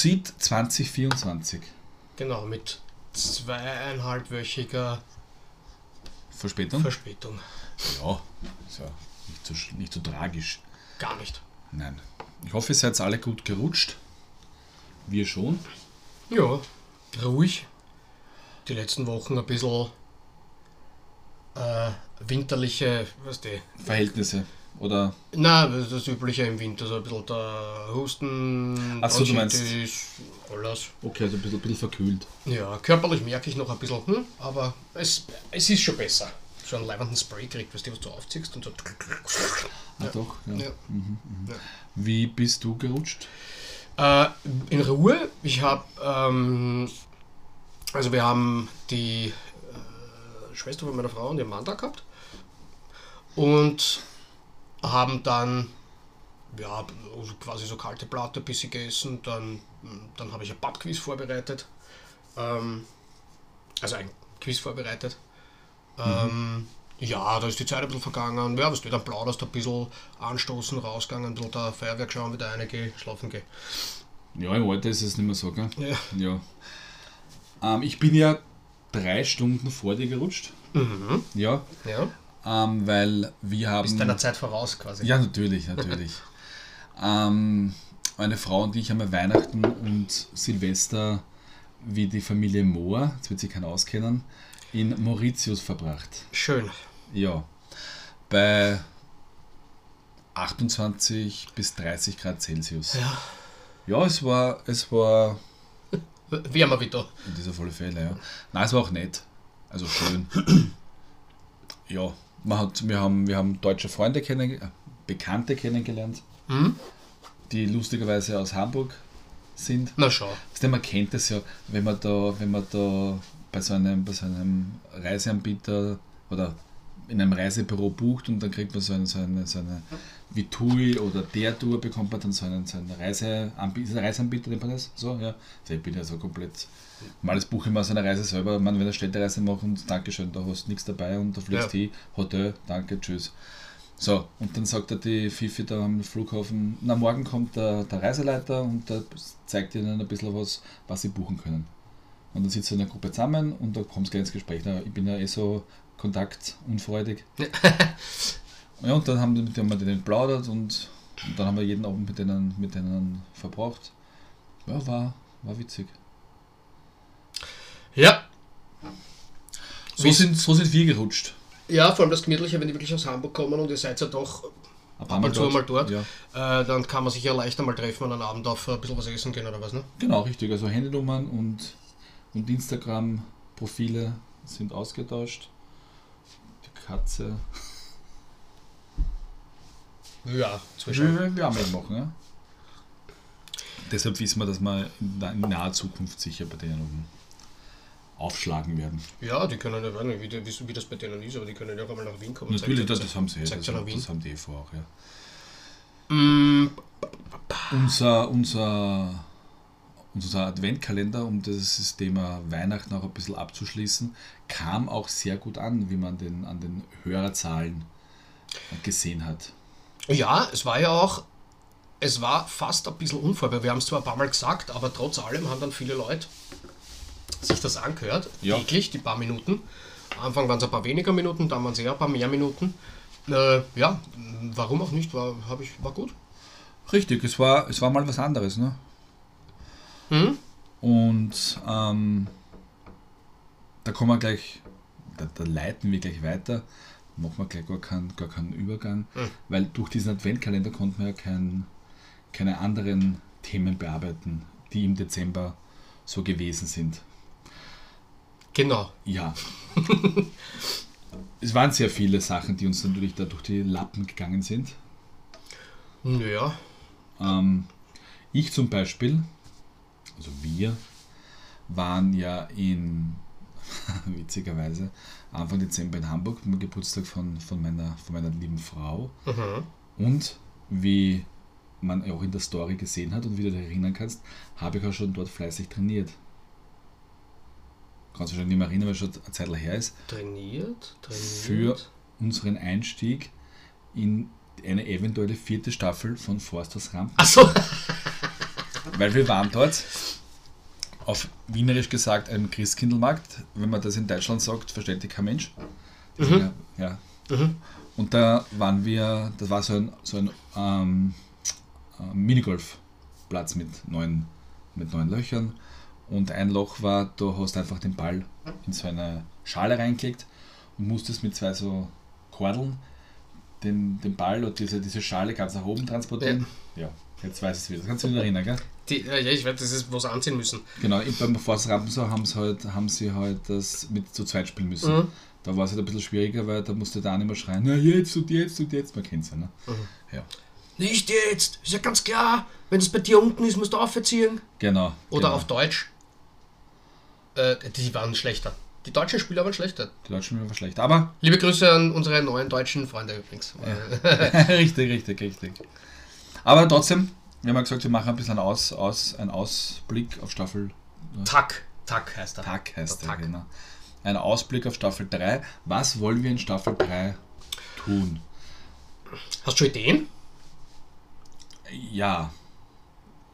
Prosit 2024. Genau, mit zweieinhalbwöchiger Verspätung? Verspätung. ja, ist ja nicht so, nicht so tragisch. Gar nicht. Nein. Ich hoffe, ihr seid alle gut gerutscht. Wir schon. Ja, ruhig. Die letzten Wochen ein bisschen äh, winterliche, was die. Verhältnisse. Oder Na, das ist das Übliche im Winter, so ein bisschen der Husten, Ach so, du meinst- alles. okay, also ein bisschen, bisschen verkühlt. Ja, körperlich merke ich noch ein bisschen, hm, aber es, es ist schon besser. So einen leibenden Spray kriegt, weißt du, was du aufziehst und so. Ah, doch. Ja. Ja. Wie bist du gerutscht? Äh, in Ruhe, ich habe, ähm, also wir haben die äh, Schwester von meiner Frau und ihren Mann da gehabt und haben dann, ja, quasi so kalte Platte ein bisschen gegessen, dann, dann habe ich ein Pubquiz vorbereitet, ähm, also ein Quiz vorbereitet. Ähm, ja, da ist die Zeit ein bisschen vergangen. Ja, was du dann plauderst, ein bisschen anstoßen, rausgegangen, ein bisschen der Feuerwerk schauen, wieder reingehen, schlafen gehen. Ja, im Alter ist es nicht mehr so, gell? Ja. Ja. Ähm, ich bin ja drei Stunden vor dir gerutscht. Mhm. Ja. Ja. Ähm, weil wir haben. Bist deiner Zeit voraus quasi. Ja, natürlich, natürlich. ähm, meine Frau und ich haben ja Weihnachten und Silvester wie die Familie Mohr, jetzt wird sich keiner auskennen, in Mauritius verbracht. Schön. Ja. Bei 28 bis 30 Grad Celsius. Ja. Ja, es war, es war Wärmer wieder. in dieser Volle Fälle, ja. Nein, es war auch nett. Also schön. ja, man hat, wir, haben, wir haben deutsche Freunde kennen, äh, Bekannte kennengelernt, Hm? die lustigerweise aus Hamburg sind. Na schau. Man kennt das ja, wenn man da, wenn man da bei so einem, bei so einem Reiseanbieter oder in einem Reisebüro bucht und dann kriegt man so eine, so eine, so eine wie TUI oder der Tour bekommt man dann so einen, so einen Reiseanbieter, ein Reiseanbieter, nennt man das? So, ja. Also ich bin ja so komplett, normales buche ich mal so eine Reise selber, man, wenn eine Städtereise macht und Dankeschön, da hast du nichts dabei und da fliegst Ja. hin, Hotel, danke, tschüss. So, und dann sagt er die Fifi da am Flughafen, na morgen kommt der, der Reiseleiter und der zeigt ihnen ein bisschen was, was sie buchen können. Und dann sitzt du in einer Gruppe zusammen und da kommst du gleich ins Gespräch. Na, ich bin ja eh so kontaktunfreudig. ja, und dann haben, die- mit denen wir geplaudert und, und dann haben wir jeden Abend mit denen, mit denen verbracht. Ja, war, war witzig. Ja. So Wie- sind, so sind wir gerutscht. Ja, vor allem das Gemütliche, wenn die wirklich aus Hamburg kommen und ihr seid ja doch ab und zu mal dort, Ja. äh, dann kann man sich ja leichter mal treffen und einen Abend auf ein bisschen was essen gehen oder was, ne? Genau, richtig. Also Handynummern und, und Instagram-Profile sind ausgetauscht. Die Katze. Ja, zwischen. Wir, wir haben mitmachen, ja. Deshalb wissen wir, dass wir in na- in naher Zukunft sicher bei denen oben aufschlagen werden. Ja, die können ja, nicht, wie, wie, wie das bei denen ist, aber die können ja auch einmal nach Wien kommen. Natürlich, das, das haben sie. Das, ja nach Wien. das haben die eh vor auch, ja. Mm, Unser, unser, unser Adventkalender, um das Thema Weihnachten auch ein bisschen abzuschließen, kam auch sehr gut an, wie man den, an den Hörerzahlen gesehen hat. Ja, es war ja auch, es war fast ein bisschen unvorbereitet. Wir haben es zwar ein paar Mal gesagt, aber trotz allem haben dann viele Leute sich das angehört, Ja. täglich, die paar Minuten. Am Anfang waren es ein paar weniger Minuten, dann waren es eher ein paar mehr Minuten. Äh, ja, warum auch nicht, war, ich, war gut. Richtig, es war, es war mal was anderes, ne? Hm? Und ähm, da kommen wir gleich, da, da leiten wir gleich weiter, machen wir gleich gar keinen, gar keinen Übergang, Hm. weil durch diesen Adventkalender konnten wir ja kein, keine anderen Themen bearbeiten, die im Dezember so gewesen sind. Genau. Ja. es waren sehr viele Sachen, die uns natürlich da durch die Lappen gegangen sind. Ja, Ähm, ich zum Beispiel, also wir, waren ja in, witzigerweise, Anfang Dezember in Hamburg, beim Geburtstag von, von, meiner, von meiner lieben Frau. mhm. Und wie man auch in der Story gesehen hat und wie du dich erinnern kannst, habe ich auch schon dort fleißig trainiert. Kannst du schon nicht mehr erinnern, weil es schon eine Zeit her ist. trainiert, Für trainiert. unseren Einstieg in eine eventuelle vierte Staffel von Forsters Rampen. Achso, weil wir waren dort auf Wienerisch gesagt einem Christkindlmarkt. Wenn man das in Deutschland sagt, versteht kein Mensch. Mhm. Ja. Mhm. Und da waren wir, das war so ein, so ein ähm, äh, Minigolfplatz mit neun, mit neun Löchern. Und ein Loch war, du hast einfach den Ball in so eine Schale reingelegt und musstest mit zwei so Kordeln den, den Ball und diese, diese Schale ganz nach oben transportieren. Ja, jetzt weiß ich es wieder. Das kannst du dich erinnern, gell? Die, ja, ich weiß, das ist was anziehen müssen. Genau, beim Forst Rampensau haben sie halt, haben sie halt das mit zu zweit spielen müssen. Mhm. Da war es halt ein bisschen schwieriger, weil da musste der immer schreien, na jetzt und jetzt und jetzt, man kennt es ja, ne? Ja, Nicht jetzt, ist ja ganz klar. Wenn es bei dir unten ist, musst du aufziehen. genau. Oder genau. auf Deutsch. Äh, die waren schlechter. Die deutschen Spieler waren schlechter. Die Deutschen waren schlecht, aber Liebe Grüße an unsere neuen deutschen Freunde übrigens. richtig, richtig, richtig. Aber trotzdem, wir haben ja gesagt, wir machen ein bisschen einen, Aus, Aus, einen Ausblick auf Staffel Tack. Tack heißt er. Tag heißt Tag. genau. Ein Ausblick auf Staffel 3. Was wollen wir in Staffel 3 tun? Hast du schon Ideen? Ja,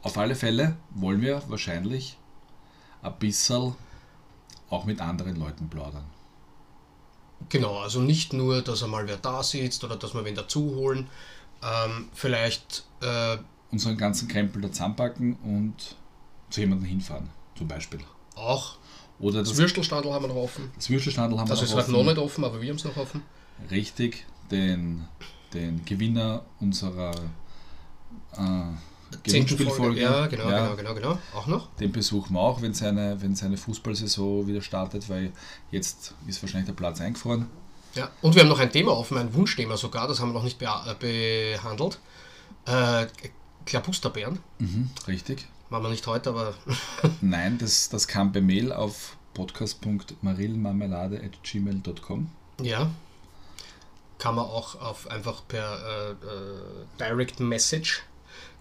auf alle Fälle wollen wir wahrscheinlich ein bisschen auch mit anderen Leuten plaudern. Genau, also nicht nur, dass einmal wer da sitzt oder dass wir wen dazu holen. Ähm, vielleicht, äh, Unseren ganzen Krempel da zusammenpacken und zu jemandem hinfahren, zum Beispiel. auch Oder das das, Würstelstadel haben wir noch offen. das Würstelstadel haben Das wir ist noch halt offen. noch nicht offen, aber wir haben es noch offen. Richtig, den, den Gewinner unserer äh. Gewinnspielfolge. Ja, genau, ja, genau, genau, genau. Auch noch. Den besuchen wir auch, wenn seine, wenn seine Fußballsaison wieder startet, weil jetzt ist wahrscheinlich der Platz eingefroren. Ja. Und wir haben noch ein Thema offen, ein Wunschthema sogar, das haben wir noch nicht bea- äh, behandelt. Äh, Klabusterbeeren. Mhm, richtig. Machen wir nicht heute, aber Nein, das, das kam per Mail auf podcast.marillmarmelade.gmail.com. ja. Kann man auch auf, einfach per äh, äh, Direct Message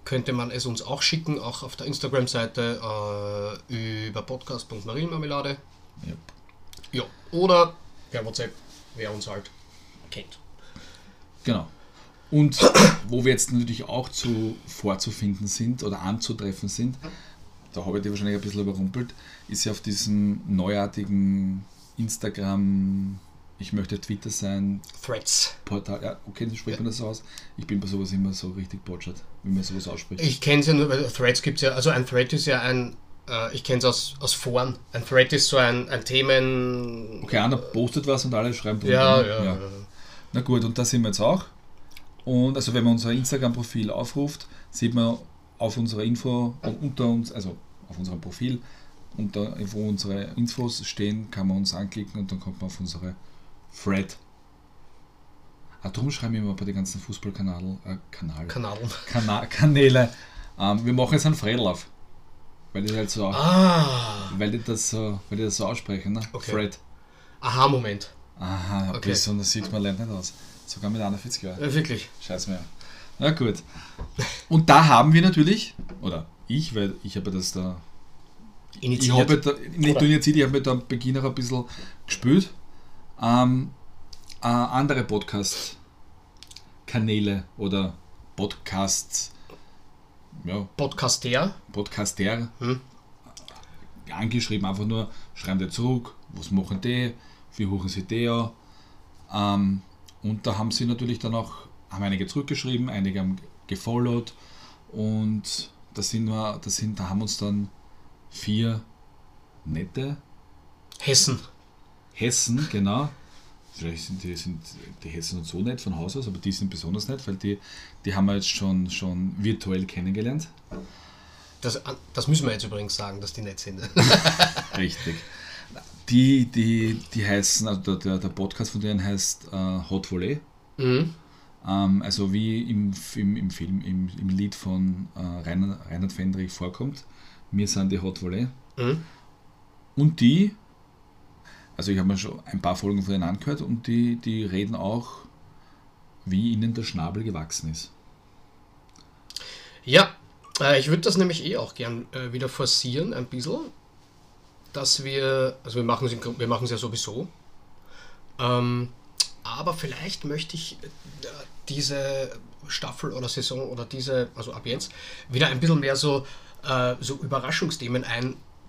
könnte man es uns auch schicken, auch auf der Instagram-Seite äh, über podcast.marillenmarmelade. Ja. Ja. Oder per WhatsApp, wer uns halt kennt. Genau. Und wo wir jetzt natürlich auch zu vorzufinden sind oder anzutreffen sind, da habe ich die wahrscheinlich ein bisschen überrumpelt, ist ja auf diesem neuartigen Instagram, ich möchte Twitter sein, Threads. Portal. Ja, okay, wie spricht man das aus? Ich bin bei sowas immer so richtig botschert, wie man sowas ausspricht. Ich kenne es ja nur, weil Threads gibt es ja, also ein Thread ist ja ein, äh, ich kenne es aus, aus Foren. Ein Thread ist so ein, ein Themen. okay, einer postet was und alle schreiben drunter, Ja, ne? ja, ja. Na gut, und da sind wir jetzt auch. Und also wenn man unser Instagram-Profil aufruft, sieht man auf unserer Info unter uns, also auf unserem Profil, unter wo unsere Infos stehen, kann man uns anklicken und dann kommt man auf unsere Thread. Ah, darum schreiben wir immer bei den ganzen Fußballkanal, äh, Kanal, Kanal. Kana Kanäle. Ähm, wir machen jetzt einen Fredel auf. Weil die halt so, Ah, weil die das so, weil die das so aussprechen, ne? Okay. Fred. Aha-Moment. Aha, Okay. besonders sieht man lernt nicht aus. Sogar mit 41 Jahren. Äh, wirklich. Scheiß mir. Na gut. Und da haben wir natürlich, oder ich, weil ich habe das da, ich Initiiert. habe da, nicht initiiert, ich habe da am Beginn auch ein bisschen gespielt, ähm, äh, andere Podcast-Kanäle oder Podcasts, ja, Podcaster. Podcaster Hm? angeschrieben, einfach nur, schreiben die zurück, was machen die, wie hoch sie die an. Ähm, und da haben sie natürlich dann auch, haben einige zurückgeschrieben, einige haben gefollowt und da sind wir, da sind, da haben uns dann vier nette Hessen. Hessen, genau. Vielleicht sind die, sind die Hessen nicht so nett von Haus aus, aber die sind besonders nett, weil die, die haben wir jetzt schon, schon virtuell kennengelernt. Das, das müssen wir jetzt übrigens sagen, dass die nett sind. Richtig. Die, die, die heißen, also der- der, der Podcast von denen heißt äh, Hot Volley. mhm. Ähm, also wie im, im, im Film, im, im Lied von äh, Reinhard, Reinhard Fendrich vorkommt. Wir sind die Hot Volley. Mhm. Und die, also ich habe mir schon ein paar Folgen von denen angehört und die, die reden auch, wie ihnen der Schnabel gewachsen ist. Ja, äh, ich würde das nämlich eh auch gern äh, wieder forcieren, ein bisschen. Dass wir, also wir machen es ja sowieso. Ähm, aber vielleicht möchte ich äh, diese Staffel oder Saison oder diese, also ab jetzt, wieder ein bisschen mehr so äh, so Überraschungsthemen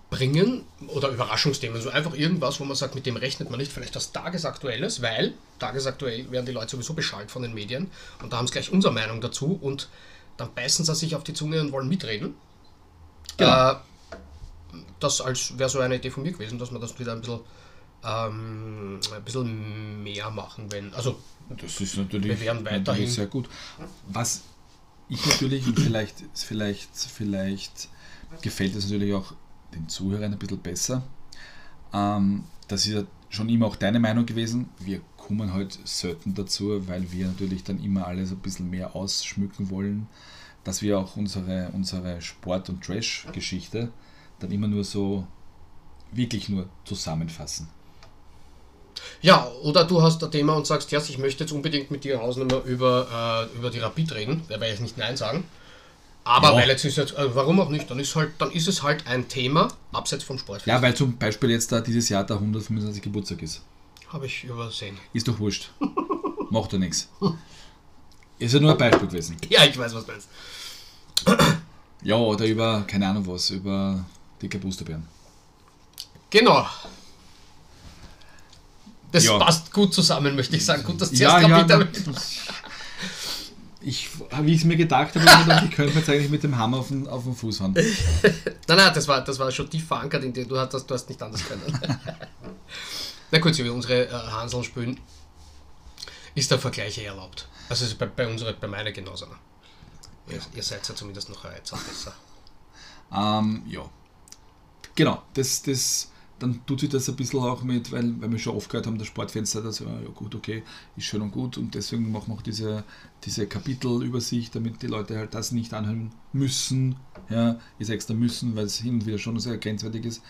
einbringen oder Überraschungsthemen, so einfach irgendwas, wo man sagt, mit dem rechnet man nicht, vielleicht was Tagesaktuelles, weil tagesaktuell werden die Leute sowieso beschallt von den Medien und da haben sie gleich unsere Meinung dazu und dann beißen sie sich auf die Zunge und wollen mitreden. Genau. Äh, das als wäre so eine Idee von mir gewesen, dass man das wieder ein bisschen, ähm, ein bisschen mehr machen, wenn. Also Das ist natürlich, Wir werden weiterhin- natürlich sehr gut. Was ich natürlich, vielleicht, vielleicht, vielleicht gefällt es natürlich auch den Zuhörern ein bisschen besser, ähm, das ist ja schon immer auch deine Meinung gewesen. Wir kommen halt selten dazu, weil wir natürlich dann immer alles ein bisschen mehr ausschmücken wollen, dass wir auch unsere, unsere Sport- und Trash-Geschichte dann immer nur so wirklich nur zusammenfassen. Ja, oder du hast ein Thema und sagst, ja, ich möchte jetzt unbedingt mit dir Hausnummer über, äh, über die Rapid reden, da werde ich nicht Nein sagen. Aber Ja. weil jetzt ist jetzt, äh, warum auch nicht, dann ist halt, dann ist es halt ein Thema, abseits vom Sport. Ja, weil zum Beispiel jetzt da dieses Jahr der 125. Geburtstag ist. Habe ich übersehen. Ist doch wurscht. Macht ja nichts. Ist ja nur ein Beispiel gewesen. Ja, ich weiß, was du meinst. Ja, oder über, keine Ahnung was, über dicke Boosterbeeren. Genau. Das Ja. passt gut zusammen, möchte ich sagen. Gut, dass du Ja, zuerst ja, ich, wie ich es mir gedacht habe, ich gedacht, ich könnte mir jetzt eigentlich mit dem Hammer auf den, auf den Fuß hauen. Nein, nein, das war, das war schon tief verankert in dir. Du hast, du hast nicht anders können. Na kurz, über unsere äh, Hanseln spülen. Ist der Vergleich eh erlaubt? Also ist bei, bei unserer, bei meiner genauso. Ne? Ihr, ihr seid ja zumindest noch ein Reizer besser. Ähm, ja. Genau, das, das, dann tut sich das ein bisschen auch mit, weil, weil wir schon oft gehört haben, das Sportfenster, das ja, ja gut, okay, ist schön und gut und deswegen machen wir auch diese, diese Kapitelübersicht, damit die Leute halt das nicht anhören müssen. Ja, ist extra müssen, weil es hin und wieder schon sehr grenzwertig ist.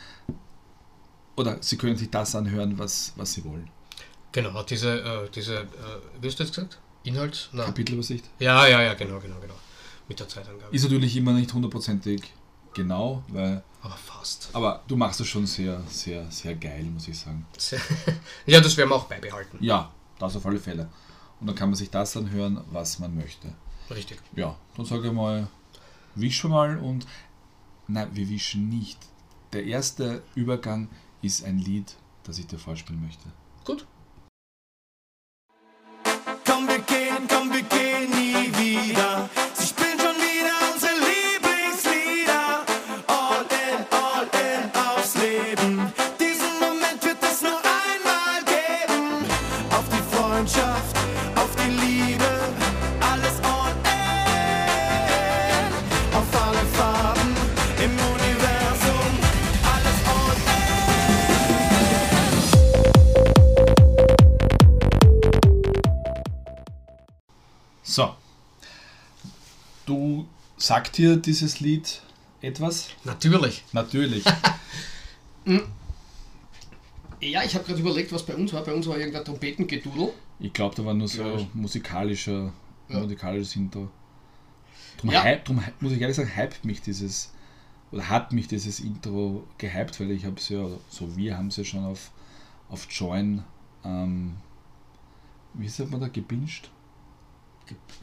Oder sie können sich das anhören, was, was sie wollen. Genau, diese, äh, diese äh, wie hast du jetzt gesagt? Inhalt? Nein. Kapitelübersicht. Ja, ja, ja, genau, genau, genau. Mit der Zeitangabe. Ist natürlich immer nicht hundertprozentig genau, weil, Aber fast. aber du machst das schon sehr, sehr, sehr geil, muss ich sagen. ja, das werden wir auch beibehalten. Ja, das auf alle Fälle. Und dann kann man sich das anhören, was man möchte. Richtig. Ja, dann sage ich mal, wischen mal und nein, wir wischen nicht. Der erste Übergang ist ein Lied, das ich dir vorspielen möchte. Gut. Sagt dir dieses Lied etwas? Natürlich. Natürlich. Ja, ich habe gerade überlegt, was bei uns war. Bei uns war irgendein Trompetengedudel. Ich glaube, da war nur so Ja. musikalischer, Ja. musikalisches Intro. Drum, Ja. hype, drum muss ich ehrlich sagen, hype mich dieses, oder hat mich dieses Intro gehypt, weil ich habe es ja, so wir haben es ja schon auf, auf Join, ähm, wie sagt man da, gebinged?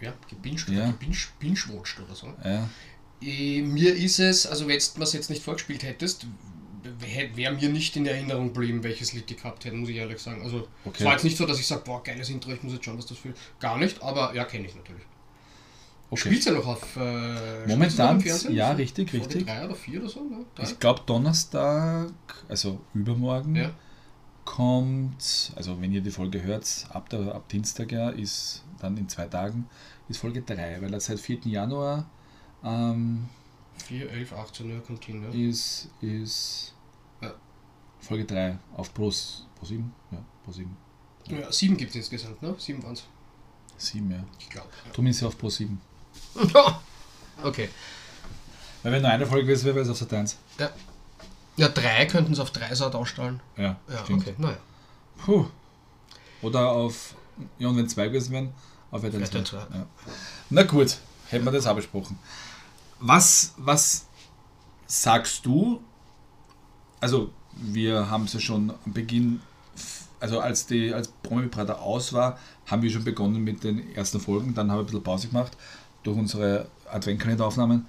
Ja, gebinged Ja. oder gebinged, oder so. Ja. Äh, mir ist es, also wenn du mir es jetzt nicht vorgespielt hättest, wäre mir nicht in Erinnerung geblieben, welches Lied die gehabt hätten, muss ich ehrlich sagen. Also Okay. es war jetzt nicht so, dass ich sage, boah, geiles Intro, ich muss jetzt schauen, was das für. Gar nicht, aber ja, kenne ich natürlich. Okay. Spielst du noch auf äh, Momentan, ja, richtig, richtig. Drei oder vier oder so, ne? Ich glaube Donnerstag, also übermorgen, Ja. Kommt, also wenn ihr die Folge hört, ab, der, ab Dienstag ja, ist dann in zwei Tagen, ist Folge 3, weil er seit 4. Januar ähm, 4, 11, 18 Uhr Continue. ist, ist Ja. Folge 3 auf Pro, Pro 7. Ja, Pro 7. Ja, sieben gibt es insgesamt, ne? Sieben waren es. 7, ja. Ich glaube. Drum ist sie auf Pro 7. Ja. okay. Weil wenn nur eine Folge gewesen wäre, wäre es auf Sat 1. Ja. Ja, drei könnten es auf drei Saat ausstrahlen. Ja, Ja, stimmt. okay. Naja. Puh. Oder auf, ja und wenn zwei gewesen wären, auf RTL RTL 2. zwei. Ja. Na gut, hätten wir das auch besprochen. Was, was sagst du? Also, wir haben es ja schon am Beginn, also als die als Promi Prater aus war, haben wir schon begonnen mit den ersten Folgen, dann haben wir ein bisschen Pause gemacht durch unsere Adventkalenderaufnahmen.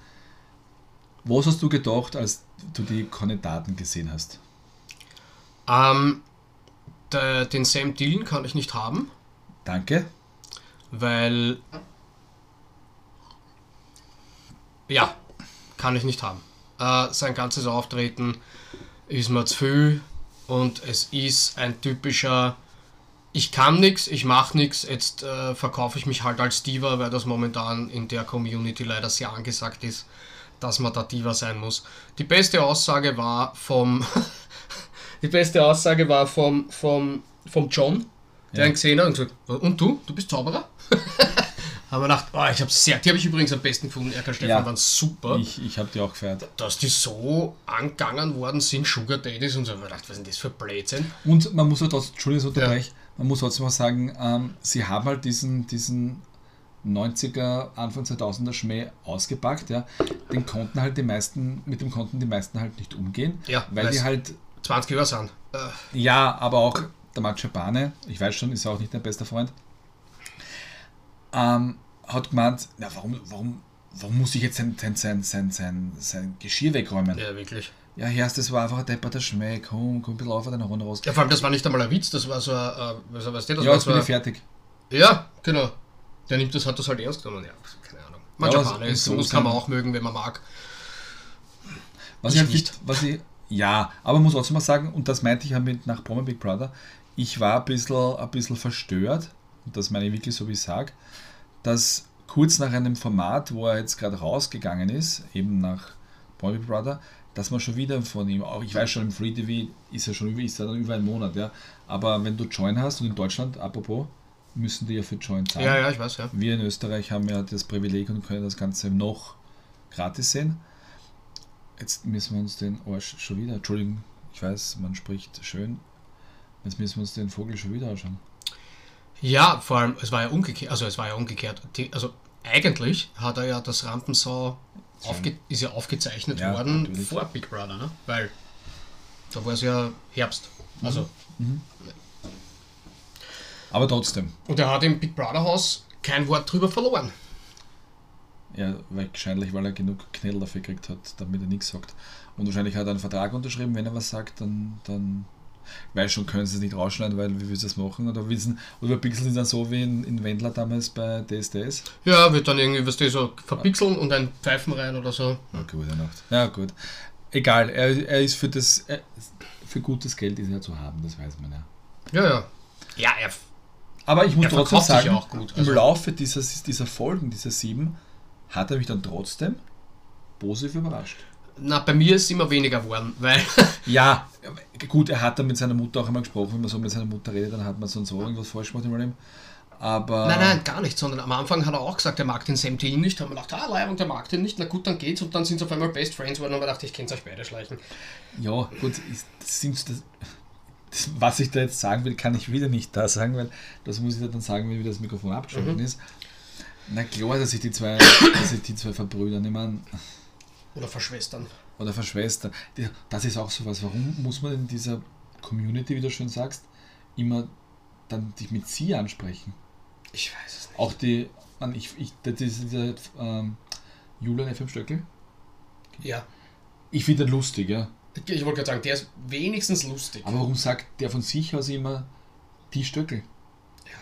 Was hast du gedacht, als du die Kandidaten gesehen hast? Ähm, der, den Sam Dillon kann ich nicht haben, Danke. weil. Ja, kann ich nicht haben. Äh, sein ganzes Auftreten ist mir zu viel und es ist ein typischer. Ich kann nichts, ich mache nichts, jetzt äh, verkaufe ich mich halt als Diva, weil das momentan in der Community leider sehr angesagt ist, dass man da Diva sein muss. Die beste Aussage war vom. die beste Aussage war vom, vom, vom John, der Ja. ihn gesehen hat und gesagt: Und du? Du bist Zauberer? Haben wir gedacht, oh, ich habe sehr, die habe ich übrigens am besten gefunden. Erkan Stefan Ja. waren super. Ich, ich habe die auch gefeiert. dass die so angegangen worden sind, Sugar Daddies und so. Ich hab mir gedacht, was ist denn das für Blödsinn? Und man muss halt trotzdem, Entschuldigung, unterbreche, man muss trotzdem auch sagen, ähm, sie haben halt diesen, diesen 90er, Anfang 2000er Schmäh ausgepackt, ja. Den konnten halt die meisten, mit dem konnten die meisten halt nicht umgehen, Ja, weil die halt, 20 Jahre sind. Äh, ja, aber auch der Macho Bane, ich weiß schon, ist ja auch nicht dein bester Freund, ähm, hat gemeint, na, warum, warum, warum muss ich jetzt sein, sein, sein, sein, sein, sein Geschirr wegräumen? ja, wirklich. Ja, Herst, das war einfach ein depperter Schmäh, komm, komm ein bisschen auf, deine Runde raus. Ja, vor allem, das war nicht einmal ein Witz, das war so ein, äh, was, was das Ja, war jetzt so bin ich fertig. Ja, genau. Der nimmt das, hat das halt ernst genommen, ja, keine Ahnung. Ja, es- ja, es so soll das kann man auch mögen, wenn man mag. Was Ich ich, halt nicht. Was ich, ja, aber muss trotzdem mal sagen, und das meinte ich ja mit nach Promi Big Brother, ich war ein bisschen, ein bisschen verstört, und das meine ich wirklich so, wie ich sage, dass kurz nach einem Format, wo er jetzt gerade rausgegangen ist, eben nach Promi Big Brother, dass man schon wieder von ihm, auch ich weiß schon, im Free TV ist er schon über, ist er dann über einen Monat, ja, aber wenn du Join hast und in Deutschland, apropos, müssen die ja für Join zahlen. Ja, ja, ich weiß, ja. Wir in Österreich haben ja das Privileg und können das Ganze noch gratis sehen. Jetzt müssen wir uns den Arsch schon wieder, Entschuldigung, ich weiß, man spricht schön. Jetzt müssen wir uns den Vogel schon wieder anschauen. Ja, vor allem, es war ja umgekehrt, also es war ja umgekehrt. Also eigentlich hat er ja das Rampensau, ist ja aufgezeichnet Ja, worden natürlich. vor Big Brother, ne? Weil da war es ja Herbst. Also, Aber trotzdem, und er hat im Big Brother Haus kein Wort drüber verloren. ja, wahrscheinlich, weil er genug Knädel dafür gekriegt hat, damit er nichts sagt. Und wahrscheinlich hat er einen Vertrag unterschrieben, wenn er was sagt, dann, dann ich weiß schon, können sie es nicht rausschneiden, weil wie willst du das machen? Oder wissen, oder pixeln sie dann so wie in, in Wendler damals bei DSDS? Ja, wird dann irgendwie, was die so verpixeln und ein Pfeifen rein oder so. Ja, gute Nacht. Ja, gut. Egal, er, er ist für das, er, für gutes Geld ist er zu haben, das weiß man ja. Ja, ja. Ja, er, Aber ich muss Er trotzdem sagen, gut, im also- Laufe dieser, dieser Folgen, dieser sieben, hat er mich dann trotzdem positiv überrascht. na, bei mir ist es immer weniger geworden, weil Ja, gut, er hat dann mit seiner Mutter auch einmal gesprochen, wenn man so mit seiner Mutter redet, dann hat man so und so irgendwas falsch gemacht im Leben. Aber Nein, nein, gar nicht, sondern am Anfang hat er auch gesagt, er mag den Sam Thiel nicht. Haben wir gedacht, ah, Leib und der mag den nicht, na gut, dann geht's. Und dann sind sie auf einmal Best Friends geworden und wir dachte, ich kenn's euch beide schleichen. ja, gut, ist, das sind das, was ich da jetzt sagen will, kann ich wieder nicht da sagen, weil das muss ich dann sagen, wenn wieder das Mikrofon abgeschaltet ist. Na klar, dass sich die zwei, dass sich die zwei verbrüdern, ich meine, Oder verschwestern. oder verschwestern. Das ist auch sowas. Warum muss man in dieser Community, wie du schön sagst, immer dann dich mit sie ansprechen? Ich weiß es nicht. Auch die, man, ich, ich, das ist dieser ähm, Julian FM Stöckel. Ja. Ich finde den lustig, ja. Ich wollte gerade sagen, der ist wenigstens lustig. Aber warum sagt der von sich aus immer die Stöckel? Ja.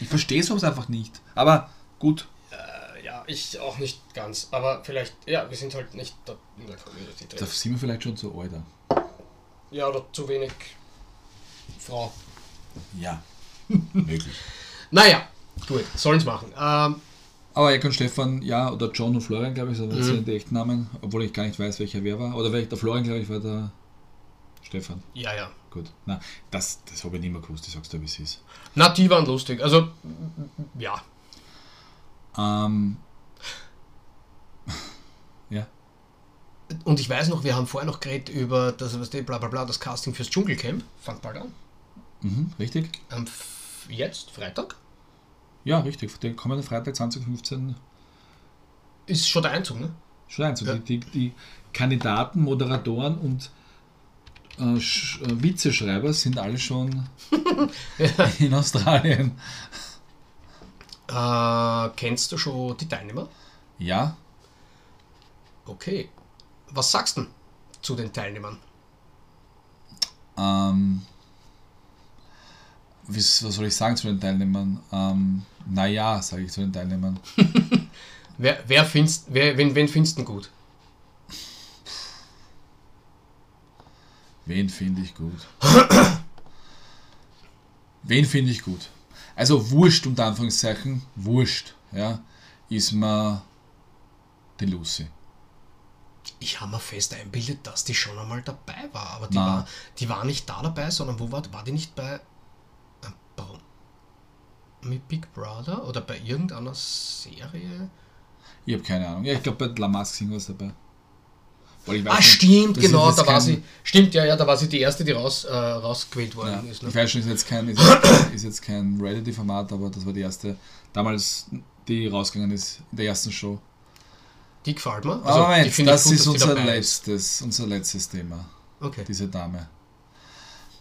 Ich verstehe es einfach nicht. Aber gut, Äh, ja, ich auch nicht ganz. Aber vielleicht, ja, wir sind halt nicht da in der Community da drin. sind wir vielleicht schon zu alt. Ja, oder zu wenig Frau. Ja, möglich. Naja, gut, sollen's machen. Ähm, Aber Eck und Stefan, ja, oder John und Florian, glaube ich, so Mhm. sind die echten Namen, obwohl ich gar nicht weiß, welcher wer war. Oder welcher der Florian, glaube ich, war der Stefan. ja, ja. Gut. Na, das, das habe ich nicht mehr gewusst, ich sag's dir, wie es ist. Na, die waren lustig. Also, ja. Ähm, ja. Und ich weiß noch, wir haben vorher noch geredet über das, was die, bla bla bla, das Casting fürs Dschungelcamp. Fangt bald an. Mhm, richtig? Am F jetzt, Freitag, Ja, richtig. Den kommenden Freitag 2015 ist schon der Einzug, ne? schon eins. Ja. Die, die, Kandidaten, Moderatoren und äh, Sch äh, Witzeschreiber sind alle schon in Australien. Äh, kennst du schon die Teilnehmer? Ja, Okay. Was sagst du zu den Teilnehmern? Ähm, was, was soll ich sagen zu den Teilnehmern? Ähm, naja, sage ich zu den Teilnehmern. Wer, wer findest, wer, wen, wen findest du gut? Wen finde ich gut? Wen finde ich gut? Also wurscht unter Anführungszeichen, wurscht, ja, ist mir die Lucy. Ich habe mir fest einbildet, dass die schon einmal dabei war, aber die, Na. war, die war nicht da dabei, sondern wo war, war die nicht bei? Mit Big Brother oder bei irgendeiner Serie? Ich habe keine Ahnung. Ja, ich glaube bei La Mask Singer was dabei. Weil ich weiß Ah, nicht, stimmt, genau, da war sie. Stimmt, ja, ja, da war sie die erste, die raus, äh, rausgewählt Ja, worden ist. Ne? ich weiß schon, ist jetzt kein, ist jetzt, ist jetzt kein Reality-Format, aber das war die erste, damals, die rausgegangen ist in der ersten Show. Die gefällt mir. Also, Moment, ich das gut, ist unser letztes, unser letztes Thema, Okay. diese Dame.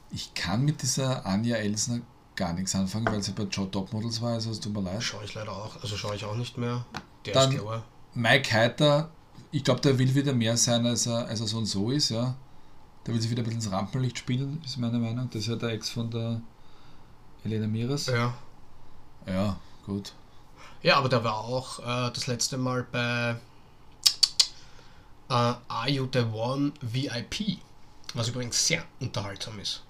Ich kann mit dieser Anja Elsner gar nichts anfangen, weil sie bei Joe Topmodels war, also es tut mir leid. Schaue ich leider auch, also schaue ich auch nicht mehr. Der Dann- ist klar. Mike Heiter, ich glaube, der will wieder mehr sein, als er, als er so und so ist, ja. Der will sich wieder ein bisschen ins Rampenlicht spielen, ist meine Meinung. Das ist ja der Ex von der Elena Miras. Ja. Ja, gut. Ja, aber der war auch äh, das letzte Mal bei äh, Are You the One VIP, was übrigens sehr unterhaltsam ist.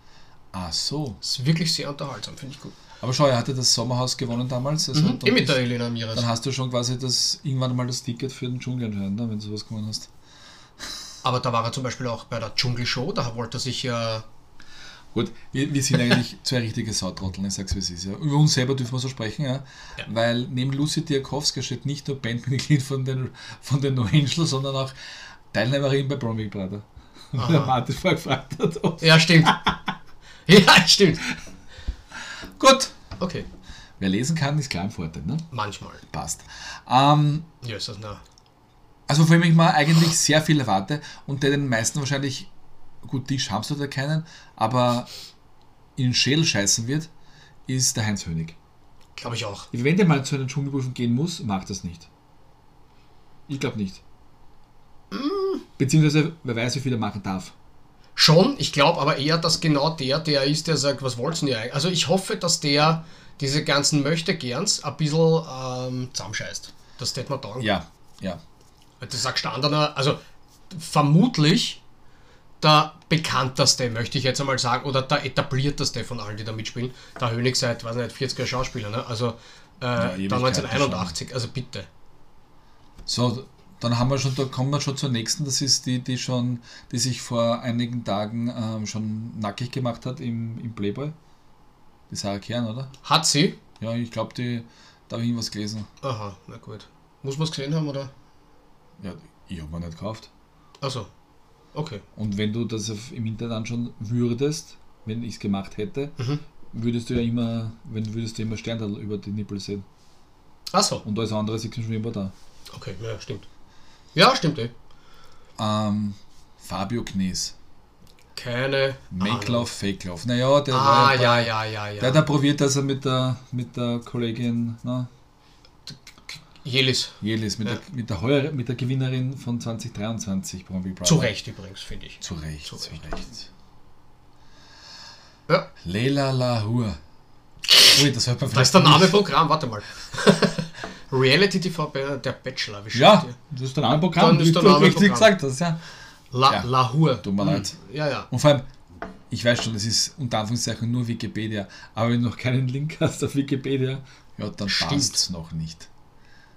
Ach so. Ist wirklich sehr unterhaltsam, finde ich gut. Aber schau, er hatte das Sommerhaus gewonnen damals. Also Mhm. dann, mit der Elena Miras. dann hast du schon quasi das irgendwann mal das Ticket für den Dschungel anscheinend, ne, wenn du sowas gewonnen hast. Aber da war er zum Beispiel auch bei der Dschungelshow, da wollte er sich ja. Gut, wir, wir sind eigentlich zwei richtige Sautrotteln, ich sag's wie es ist. Ja. Über uns selber dürfen wir so sprechen, ja. Ja. Weil neben Lucy Diakowska steht nicht nur Bandmitglied von den, von den No Angels, sondern auch Teilnehmerin bei Bromwig Brother. Der Martin vorher gefragt hat. Ja, stimmt. ja, stimmt. Gut, Okay. wer lesen kann, ist klar im Vorteil, ne? Manchmal. Passt. Ähm, Ja, ist das na. Also von dem ich mal eigentlich sehr viel erwarte und der den meisten wahrscheinlich, gut, die Schams oder keinen, aber in den Schädel scheißen wird, ist der Heinz Hönig. Glaube ich auch. Wenn der mal zu einer Dschungelprüfung gehen muss, macht das nicht. Ich glaube nicht. Beziehungsweise, wer weiß, wie viel er machen darf. Schon, ich glaube aber eher, dass genau der, der ist, der sagt, was wollt's denn ihr eigentlich? Also ich hoffe, dass der diese ganzen Möchtegerns ein bisschen ähm, zusammenscheißt. Das tät mir taugen. Ja, ja. Das ist ein gestandener, also vermutlich der bekannteste, möchte ich jetzt einmal sagen, oder der etablierteste von allen, die da mitspielen. Der Hönig seit, weiß nicht, 40er Schauspieler, ne? Also äh, dann 1981, also bitte. So, dann haben wir schon, da kommen wir schon zur nächsten, das ist die, die schon, die sich vor einigen Tagen ähm, schon nackig gemacht hat im, im Playboy. Die Sarah Kern, oder? Hat sie? Ja, ich glaube, die, da habe ich irgendwas gelesen. Aha, na gut. Muss man es gesehen haben, oder? Ja, ich habe mir nicht gekauft. Also, okay. Und wenn du das auf, im Internet anschauen würdest, wenn ich es gemacht hätte, Mhm. würdest du ja immer, wenn würdest du immer Sterntal über die Nippel sehen. Achso, Und alles andere sieht schon immer da. okay, ja, stimmt. Ja, stimmt eh. Ähm, Fabio Knies. Keine Make. Love, Fake Love. Naja, der, Ah, war ja, ja, ja, ja. der hat probiert, dass er mit der, mit der Kollegin na, Jelis. Jelis, mit, Ja. der, mit, der Heuer, mit der Gewinnerin von 2023 Promi Big Brother. Zu Recht übrigens, finde ich. Zu Recht, Zu zu Recht. Recht. Ja, Leila Lahur. Ui, das hört man da ist der Name Programm, warte mal. Reality TV bei der Bachelor, wie Ja, das ist Name Programm, Dann ist wie du richtig gesagt hast, ja. La, Ja. Lahur. Tut mir Hm, leid. Ja, ja. Und vor allem, ich weiß schon, es ist unter Anführungszeichen nur Wikipedia, aber wenn du noch keinen Link hast auf Wikipedia, ja, dann passt es noch nicht.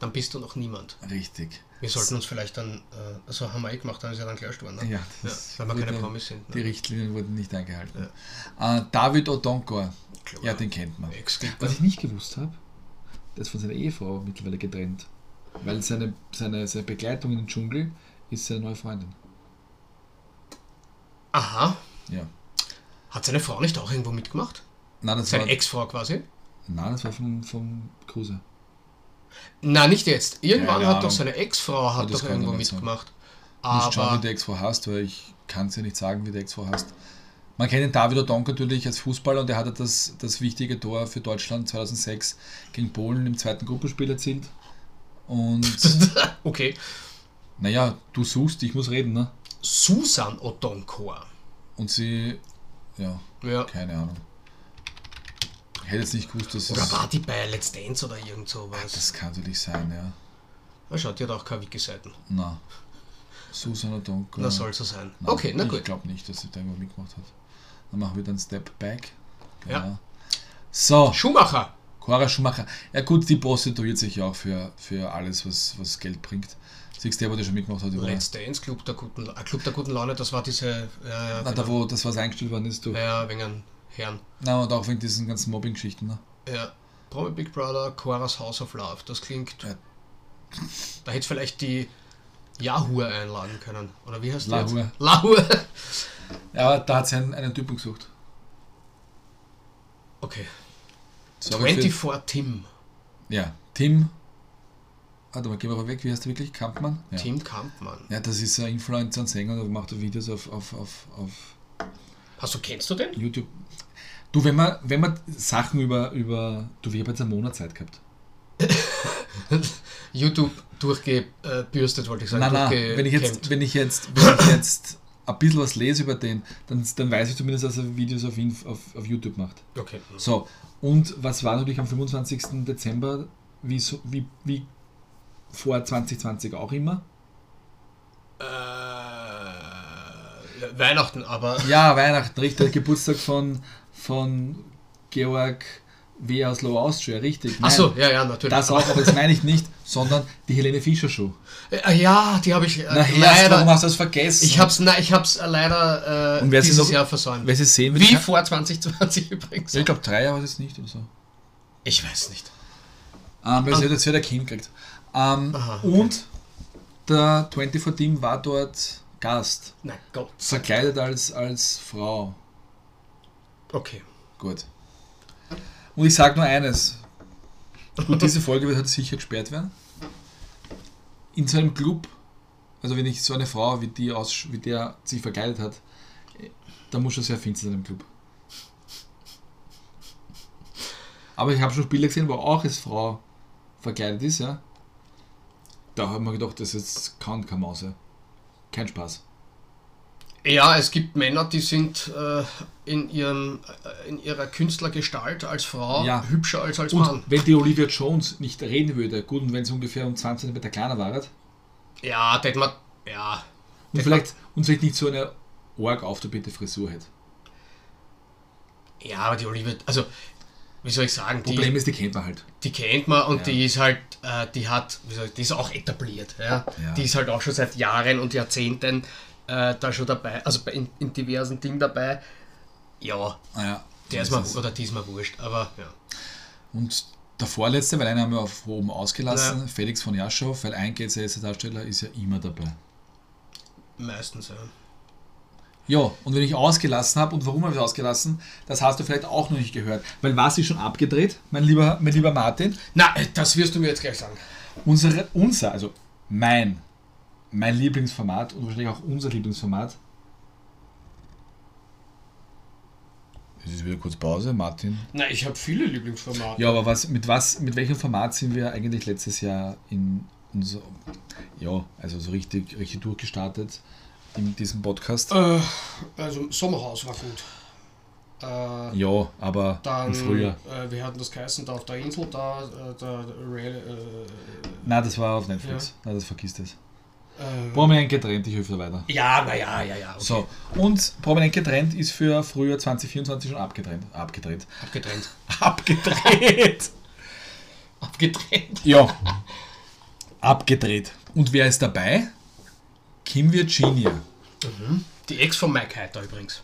Dann bist du noch niemand. Richtig. Wir sollten uns vielleicht dann, äh, also haben wir eh gemacht, dann ist ja dann gelöscht worden. Ne? Ja, ja, weil wir keine Promis sind. Die Ne? Richtlinien wurden nicht eingehalten. Äh, David Odonkor, ja, den kennt man. Was ich nicht gewusst habe, der ist von seiner Ehefrau mittlerweile getrennt. Weil seine, seine, seine Begleitung in den Dschungel ist seine neue Freundin. Aha. Ja. Hat seine Frau nicht auch irgendwo mitgemacht? Nein, das Seine war, Ex-Frau quasi? nein, das war vom, vom Kruse. Na, nicht jetzt. Irgendwann Keine hat doch seine Ex-Frau hat das doch irgendwo sein. mitgemacht. Du musst schauen, wie Aber der Ex-Frau heißt, weil ich kann es ja nicht sagen, wie der Ex-Frau heißt. Man kennt den David Odonk natürlich als Fußballer und er hatte das, das wichtige Tor für Deutschland 2006 gegen Polen im zweiten Gruppenspiel erzielt. Und okay. Naja, du suchst, ich muss reden, ne? Susan Odonkor. Und sie, ja, Ja. keine Ahnung. Ich hätte jetzt nicht gewusst, dass Oder es. war die bei Let's Dance oder irgend sowas? Das kann natürlich sein, ja. Na schau, die hat auch keine Wiki-Seiten. Na. Susan O'Donker. Das soll so sein. Na, Okay, na Ich gut. glaube nicht, dass sie da irgendwo mitgemacht hat. Dann machen wir dann Step Back. Ja. Genau. So, Schumacher. Cora Schumacher. Ja gut, die prostituiert sich ja auch für, für alles, was, was Geld bringt. Siehst du, der, wo die schon mitgemacht hat? Überall. Let's Dance, Club der guten, äh, Club der guten Laune, das war diese, ja, ja, Na, da, wo das, was eingestellt worden ist, du. ja, wegen einem Herrn. Na, und auch wegen diesen ganzen Mobbing-Geschichten. Ne? Ja. Promi Big Brother, Cora's House of Love. Das klingt. Ja. Da hätte vielleicht die Yahoo einladen können. Oder wie heißt Lahur. jetzt? Lahur. Ja, da hat sie einen, einen Typen gesucht. Okay. Sorry für- 24 Tim. Ja, Tim. Warte mal, gehen wir mal weg. Wie heißt der wirklich? Kampmann? Ja. Tim Kampmann. Ja, das ist ein Influencer und Sänger, der macht Videos auf, auf, auf, auf Hast du, kennst du den? YouTube. Du, wenn man, wenn man Sachen über, über du, wir haben jetzt einen Monat Zeit gehabt. YouTube durchgebürstet, wollte ich sagen. Nein, nein, wenn ich jetzt, wenn ich jetzt, wenn ich jetzt ein bisschen was lese über den, dann, dann weiß ich zumindest, dass er Videos auf, ihn, auf, auf YouTube macht. Okay. So, und was war natürlich am 25. Dezember, wie, so, wie, wie vor 2020 auch immer? Äh, Weihnachten, aber. Ja, Weihnachten, richtig, Geburtstag von, von Georg W. aus Low Austria, richtig. Nein, Achso, ja, ja, natürlich. Das auch, aber das meine ich nicht, sondern die Helene Fischer Show. Äh, ja, die habe ich äh, Na, Herz, warum leider. hast du das vergessen? Ich hab's, nein, ich hab's äh, leider äh, Und wer sie dieses noch- Jahr versäumt. Wer sie sehen will, Wie vor 2020 übrigens. Ja, ich glaube, drei Jahre war das nicht oder so. Ich weiß nicht. Ähm, weil sie hat jetzt wieder Kind gekriegt. Ähm, Aha, okay. Und der 24 Team war dort Gast, Nein, Gott. verkleidet als, als Frau. Okay. Gut. Und ich sage nur eines. Gut, diese Folge wird halt sicher gesperrt werden. In so einem Club, also wenn ich so eine Frau wie die aus, wie der sich verkleidet hat, da muss schon sehr finster sein im Club. Aber ich habe schon Bilder gesehen, wo auch als Frau verkleidet ist, ja. Da haben wir gedacht, das ist kann keine Maus. Kein Spaß. Ja, es gibt Männer, die sind äh, in, ihrem, äh, in ihrer Künstlergestalt als Frau Ja. hübscher als als Und Mann. wenn die Olivia Jones nicht reden würde, gut, und wenn sie ungefähr um 20 cm kleiner war, Ja, das man. Ja. Und vielleicht, und vielleicht nicht so eine arg auftopierte Frisur hätte. Ja, aber die Olivia, also, wie soll ich sagen, die, Problem ist, die kennt man halt. die kennt man und Ja. die ist halt, äh, die hat, wie soll ich, die ist auch etabliert. Ja? Ja. Die ist halt auch schon seit Jahren und Jahrzehnten äh, da schon dabei, also bei, in, in diversen Dingen dabei. Ja, Naja, der ist mal, oder die ist mal wurscht, aber ja. Und der vorletzte, weil einen haben wir auf oben ausgelassen, Ja. Felix von Jaschow, weil ein GCS-Darsteller ist ja immer dabei. Meistens, ja. Ja, und wenn ich ausgelassen habe, und warum habe ich ausgelassen, das hast du vielleicht auch noch nicht gehört. Weil was ist schon abgedreht, mein lieber, mein lieber Martin? Na, äh, das wirst du mir jetzt gleich sagen. Unsere, unser, also mein, mein Lieblingsformat und wahrscheinlich auch unser Lieblingsformat. Es ist wieder kurz Pause, Martin. Na, ich habe viele Lieblingsformate. Ja, aber was, mit was, mit welchem Format sind wir eigentlich letztes Jahr in unser, ja, also so richtig, richtig durchgestartet in diesem Podcast? Äh, also Sommerhaus war gut. Äh, Ja, aber dann, im Frühjahr. Äh, wir hatten das geheißen, da auf der Insel, da, äh, der Real, Nein, das war auf Netflix. Nein, das vergisst es. Äh, Prominent getrennt, ich helfe weiter. Ja, naja, ja, ja. Okay. So, und Prominent getrennt ist für Frühjahr 2024 schon abgetrennt. Abgedreht. Abgetrennt. Abgedreht! Abgetrennt. ja. Abgedreht. Und wer ist dabei? Kim Virginia. Die Ex von Mike Heiter übrigens.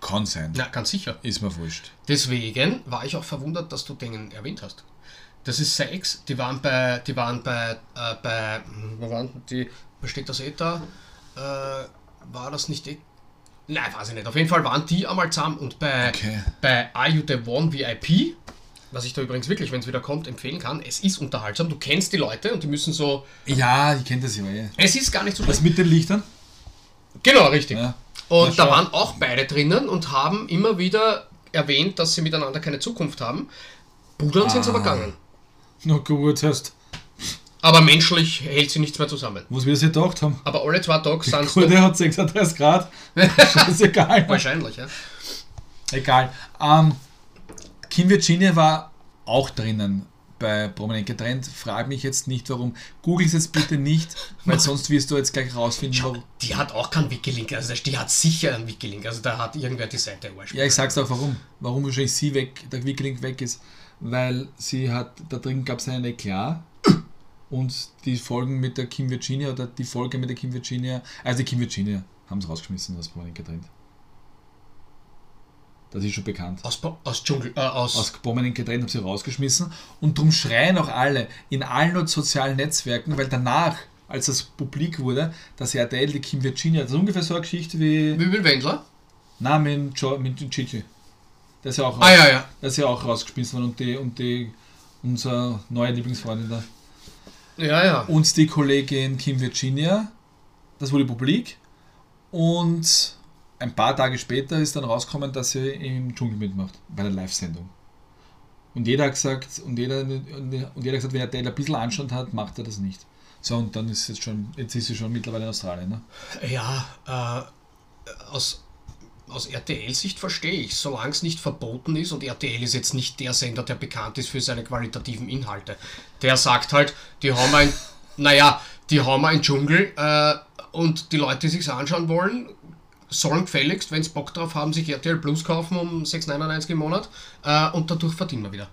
Kann sein. Na, ganz sicher. Ist mir wurscht. Deswegen war ich auch verwundert, dass du den erwähnt hast. Das ist Ex. Die waren bei, die waren bei, äh, bei, hm, wo waren die, was steht das eh da? Äh, war das nicht eh? Nein, weiß ich nicht. Auf jeden Fall waren die einmal zusammen und bei, Okay. bei Are You the One VIP, was ich da übrigens wirklich, wenn es wieder kommt, empfehlen kann, es ist unterhaltsam. Du kennst die Leute und die müssen so, Ja, ich kenne das ja. eh. es ist gar nicht so Was mit den Lichtern? Genau, richtig. Ja. Und da waren auch beide drinnen und haben immer wieder erwähnt, dass sie miteinander keine Zukunft haben. Pudern sind sie aber Ah. gegangen. Na gut, hast. Aber menschlich hält sie nichts mehr zusammen. Was wir sich gedacht haben. Aber alle zwei Tage sind es der hat 36 Grad. Scheißegal. wahrscheinlich, ja. Egal. Ähm, Kim Virginia war auch drinnen bei Prominent getrennt. Frag mich jetzt nicht, warum. Google es jetzt bitte nicht, weil sonst wirst du jetzt gleich rausfinden, warum. Die hat auch keinen Wiki-Link, also die hat sicher einen Wiki-Link, also da hat irgendwer die Seite überspielt. Ja, ich sag's auch warum. Warum wahrscheinlich sie weg, der Wiki-Link weg ist. Weil sie hat, da drin gab es einen Eklat und die Folgen mit der Kim Virginia oder die Folge mit der Kim Virginia, also die Kim Virginia haben sie rausgeschmissen, das Prominent getrennt. Das ist schon bekannt. Aus, Bo- aus Dschungel, äh, aus, aus Prominent getrennt, haben sie rausgeschmissen. Und darum schreien auch alle in allen sozialen Netzwerken, weil danach, als das publik wurde, dass RTL die Kim Virginia, das ist ungefähr so eine Geschichte wie wie Will Wendler? na, mit, jo, mit Gigi. Der ist ja auch, Ah ja, ja. der ist ja auch rausgeschmissen worden und die, und die unser neue Lieblingsfreundin da. Ja, ja. Und die Kollegin Kim Virginia, das wurde publik. Und ein paar Tage später ist dann rausgekommen, dass sie im Dschungel mitmacht, bei der Live-Sendung. Und jeder hat gesagt, und jeder, und jeder hat gesagt, wenn er Dale ein bisschen Anstand hat, macht er das nicht. So, und dann ist jetzt schon, jetzt ist sie schon mittlerweile in Australien. Ne? Ja, äh, aus, aus RTL-Sicht verstehe ich, solange es nicht verboten ist und RTL ist jetzt nicht der Sender, der bekannt ist für seine qualitativen Inhalte. Der sagt halt, die haben ein, naja, die haben einen Dschungel äh, und die Leute, die sich anschauen wollen, sollen gefälligst, wenn sie Bock drauf haben, sich RTL Plus kaufen um 6,99 im Monat äh, und dadurch verdienen wir wieder.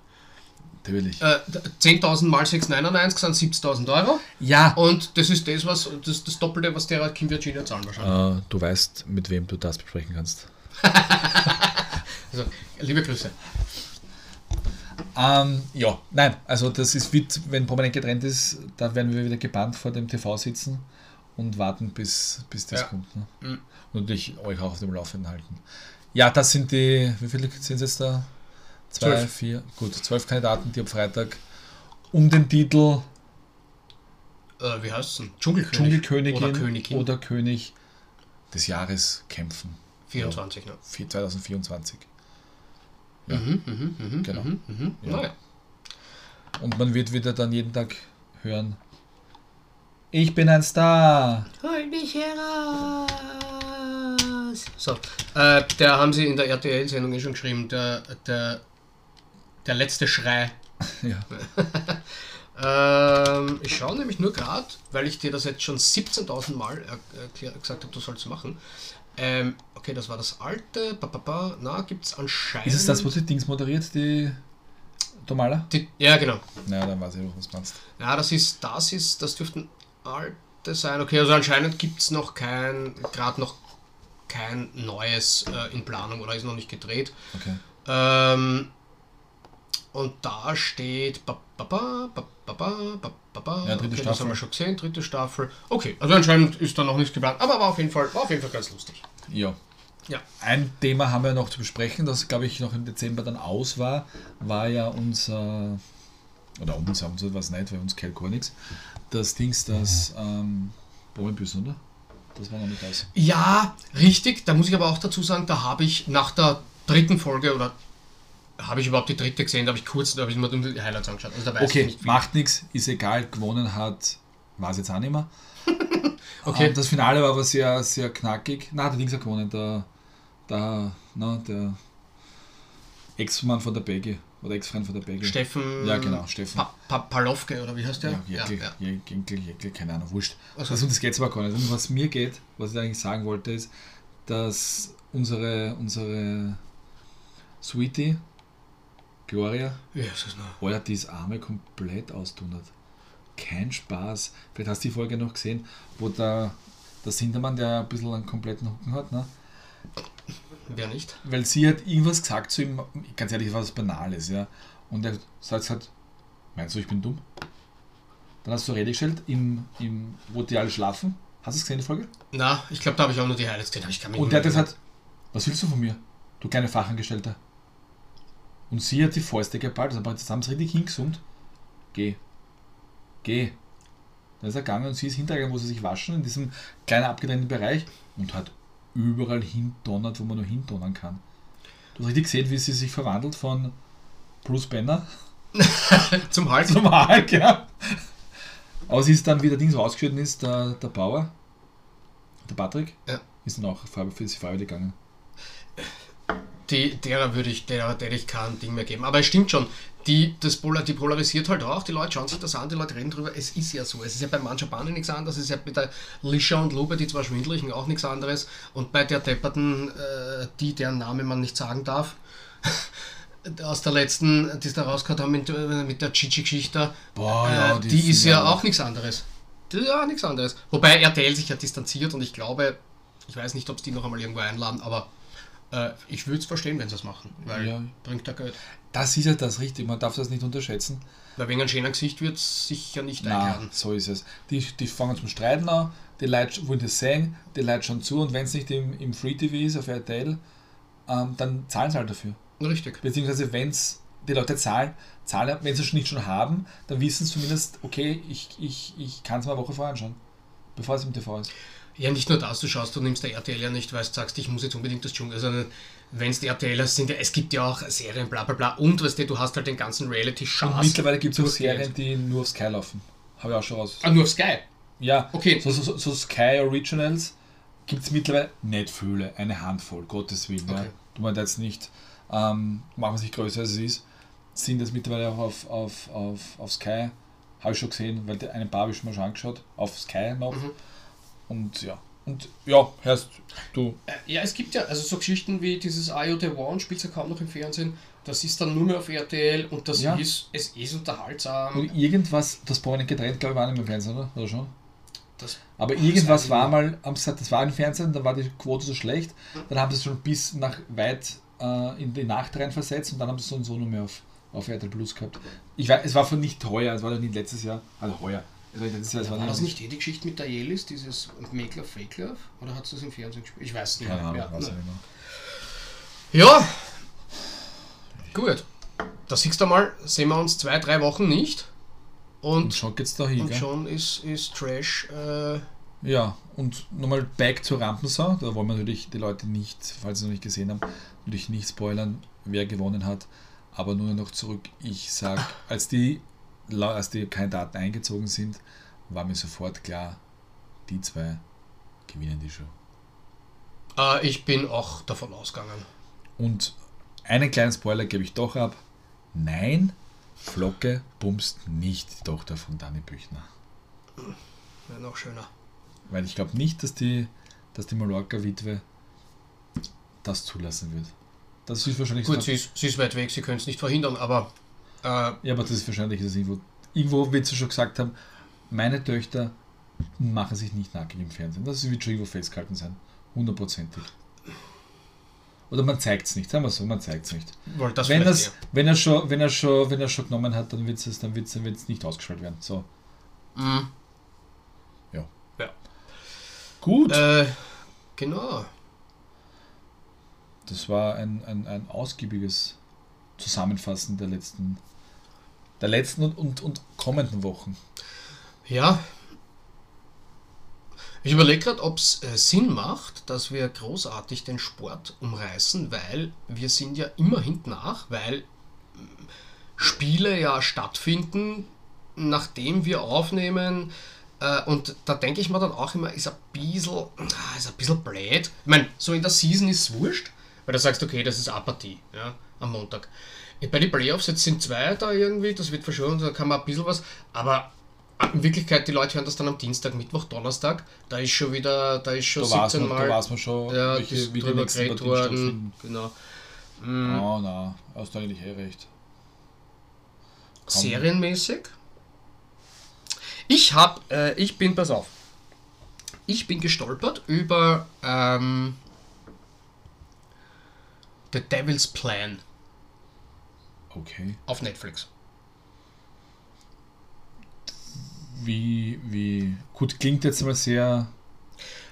Natürlich. Äh, 10.000 mal 6,99 sind 70.000 Euro ja. und das ist das, was das, das Doppelte, was der Kim Virginia zahlen wahrscheinlich. Äh, du weißt, mit wem du das besprechen kannst. Also, liebe Grüße. Ähm, ja, nein, also das ist wird, wenn Prominent getrennt ist, da werden wir wieder gebannt vor dem TV sitzen und warten, bis, bis das Ja. kommt. Ne? Mhm. Und natürlich euch auch auf dem Laufenden halten. Ja, das sind die, wie viele sind es jetzt da? Zwei, Zwölf. vier, gut, zwölf Kandidaten, die am Freitag um den Titel Äh, wie heißt es denn? Dschungelkönig. Dschungelkönigin Oder Königin. oder König des Jahres kämpfen. 24, ne? Vier- 2024. Ja. Mhm, mhm, mhm, Genau. Mhm, mhm. Ja. Naja. Und man wird wieder dann jeden Tag hören, ich bin ein Star. Hol mich heraus! So, äh, der haben sie in der RTL-Sendung eh schon geschrieben, der, der, der letzte Schrei. Ja. Ähm, ich schaue nämlich nur gerade, weil ich dir das jetzt schon 17.000 Mal erklär, gesagt habe, du sollst machen. Ähm, okay, das war das alte. Ba, ba, ba. Na, gibt es anscheinend. Ist es das, was die Dings moderiert, die Domala? Die, ja, genau. Naja, dann weiß ich auch, was du meinst. Ja, das ist, das ist, das dürften alte sein. Okay, also anscheinend gibt es noch kein, gerade noch kein neues äh, in Planung oder ist noch nicht gedreht. Okay. Ähm, und da steht. Ba, ba, ba, ba, ba, ba, ba, ba, ja, dritte okay, Staffel. Das haben wir schon gesehen, dritte Staffel. Okay, also anscheinend ist da noch nichts geplant, aber war auf jeden Fall, war auf jeden Fall ganz lustig. Ja. ja. Ein Thema haben wir noch zu besprechen, das glaube ich noch im Dezember dann aus war, war ja unser. Oder uns haben sie was nicht, weil uns kennt gar nichts. Das Dings, das ähm, oder? Das war noch nicht aus. Ja, richtig. Da muss ich aber auch dazu sagen, da habe ich nach der dritten Folge oder habe ich überhaupt die dritte gesehen, da habe ich kurz, da habe ich mir nur die Highlights angeschaut. Also da weiß ich Okay, nicht macht nichts, ist egal, gewonnen hat, war es jetzt auch nicht mehr. Okay. Ähm, das Finale war aber sehr, sehr knackig. Na, der Dings hat gewonnen, der, der, na, der Ex-Mann von der Begge, oder Ex-Freund von der Begge. Steffen. Ja, genau, Steffen. Pa pa Palofke oder wie heißt der? Ja, Jäckel, Jäckel, Jäckel, keine Ahnung, wurscht. Also- Also, das geht aber gar nicht. Um was mir geht, was ich eigentlich sagen wollte, ist, dass unsere, unsere Sweetie, Gloria, Ja, ist das noch. Alter, die ist Arme komplett austundert. Kein Spaß. Vielleicht hast du die Folge noch gesehen, wo der, der Sindermann, der ein bisschen einen kompletten Hucken hat, ne? Wer nicht? weil sie hat irgendwas gesagt zu ihm, ganz ehrlich, was Banales, ja. Und er sagt halt, meinst du, ich bin dumm? Dann hast du Rede gestellt, im, im, wo die alle schlafen. Hast du es gesehen, die Folge? Na, ich glaube, da habe ich auch nur die Highlights gesehen. Ich kann mich Und der hat gesagt, was willst du von mir? Du kleine Fachangestellter. Und sie hat die Fäuste geballt, also jetzt haben sie richtig hingesummt. Geh. Geh. Dann ist er gegangen und sie ist hintergegangen, wo sie sich waschen, in diesem kleinen abgetrennten Bereich und hat überall hindonnert, wo man nur hindonnern kann. Du hast richtig gesehen, wie sie sich verwandelt von Bruce Banner Zum Hals. zum Hulk, ja. Aber es ist dann, wie der Ding so ausgeschnitten ist, der, der Bauer, der Patrick, Ja. ist dann auch für die Farbe gegangen. Die, derer würde ich, derer, der ich kein Ding mehr geben. Aber es stimmt schon, die, das Polar, die polarisiert halt auch, die Leute schauen sich das an, die Leute reden drüber, es ist ja so. Es ist ja bei Manjabane nichts anderes, es ist ja bei der Lisha und Lube, die zwei Schwindeligen, auch nichts anderes. Und bei der Depperten, äh, die, deren Name man nicht sagen darf, aus der letzten, die es da rausgehauen haben mit, äh, mit der Chichi-Geschichte, äh, ja, die, die ist ja- auch nichts anderes. Die ist ja auch nichts anderes. Wobei RTL sich ja distanziert und ich glaube, ich weiß nicht, ob es die noch einmal irgendwo einladen, aber äh, ich würde es verstehen, wenn sie es machen, weil Ja. bringt da Geld. Das ist ja das richtig, man darf das nicht unterschätzen. Weil wegen ein schöner Gesicht wird es sicher nicht Nein, einladen. so ist es. Die, die fangen zum Streiten an, die Leute wollen das sehen, die Leute schauen zu und wenn es nicht im, im Free TV ist, auf RTL, ähm, dann zahlen sie halt dafür. Richtig. Beziehungsweise wenn es die Leute zahlen, zahlen wenn sie es nicht schon haben, dann wissen sie zumindest, okay, ich, ich, ich kann es mal eine Woche vorher anschauen, bevor es im TV ist. Ja, nicht nur das, du schaust, du nimmst der RTL ja nicht, weil du sagst, ich muss jetzt unbedingt das Dschungel. Also, wenn es die RTLer sind, ja, es gibt ja auch Serien, bla bla bla. Und weißt du, du hast halt den ganzen Und Reality-Schatz. mittlerweile gibt es auch. Serien, die nur auf Sky laufen. Habe ich auch schon raus. Ah, nur auf Sky. Ja, Okay. so, so, so Sky Originals gibt es mittlerweile nicht viele, eine Handvoll, Gottes Willen. Ja. Okay. Du meinst jetzt nicht, ähm, machen sich größer als es ist, sind das mittlerweile auch auf, auf, auf, auf Sky, habe ich schon gesehen, weil einen paar habe ich mir schon angeschaut, auf Sky noch. Mhm. Und ja, und ja, hörst du, Äh, Ja, es gibt ja, also so Geschichten wie dieses IO The One spielt ja kaum noch im Fernsehen. Das ist dann nur mehr auf RTL und das Ja. ist, es ist unterhaltsam. und irgendwas, das Prominent getrennt, glaube ich, war nicht mehr im Fernsehen, oder? Oder schon? Das, Aber irgendwas war mal, haben sie gesagt, das war im Fernsehen, dann war die Quote so schlecht, dann haben sie es schon bis nach weit äh, in die Nacht rein versetzt und dann haben sie es so und so nur mehr auf, auf RTL Plus gehabt. Ich weiß, es war von nicht teuer, es war doch nicht letztes Jahr, also heuer. Also Jahr, es war, war das nicht, eh die Geschichte mit der Jelis, dieses Make Love, Fake Love? Oder hat es das im Fernsehen gespielt? Ich weiß es nicht. Keine mehr. Ahnung, ja, weiß ne. mehr. ja, gut. Da siehst du mal, sehen wir uns zwei, drei Wochen nicht. Und Und, schon geht's da hin, und gell? schon ist, ist Trash. Äh, Ja, und nochmal back zur Rampensau. Da wollen wir natürlich die Leute nicht, falls sie noch nicht gesehen haben, natürlich nicht spoilern, wer gewonnen hat. Aber nur noch zurück. Ich sag, als die, als die Kandidaten eingezogen sind, war mir sofort klar, die zwei gewinnen die Show. äh, ich bin auch davon ausgegangen. Und einen kleinen Spoiler gebe ich doch ab. Nein, Flocke bumst nicht die Tochter von Dani Büchner. Ja, noch schöner. Weil ich glaube nicht, dass die, dass die Mallorca-Witwe das zulassen wird. Das ist wahrscheinlich Gut, so. sie ist, sie ist weit weg, sie können es nicht verhindern, aber äh, Ja, aber das ist wahrscheinlich das irgendwo. Irgendwo wird sie schon gesagt haben, meine Töchter machen sich nicht nackig im Fernsehen. Das wird schon irgendwo festgehalten sein. Hundertprozentig. Oder man zeigt es nicht, sagen wir so, man zeigt es nicht. das wenn, das, wenn, er schon, wenn, er schon, wenn er schon genommen hat, dann wird es dann wird's, dann wird's nicht ausgestrahlt werden. So. Mhm. Gut. Äh, genau. Das war ein, ein, ein ausgiebiges Zusammenfassen der letzten, der letzten und, und, und kommenden Wochen. Ja. Ich überlege gerade, ob es äh, Sinn macht, dass wir großartig den Sport umreißen, weil wir sind ja immer hinten nach, weil mm, Spiele ja stattfinden, nachdem wir aufnehmen. Äh, und da denke ich mir dann auch immer, ist ein bisschen, ah, ist ein bisschen blöd. Ich meine, so in der Season ist es wurscht, weil du sagst, okay, das ist Apathie, ja, am Montag. Bei den Playoffs jetzt sind zwei da irgendwie, das wird verschoben, da kann man ein bisschen was, aber in Wirklichkeit, die Leute hören das dann am Dienstag, Mittwoch, Donnerstag, da ist schon wieder, da ist schon Da weiß 17 man, da Mal weiß man schon, ja, welche, wie drüber geredet worden. Genau. Oh, na, hast du eigentlich eh recht. Kaum. Serienmäßig. Ich hab, äh, ich bin, pass auf, ich bin gestolpert über ähm, The Devil's Plan Okay. auf Netflix. Wie, wie, gut, klingt jetzt mal sehr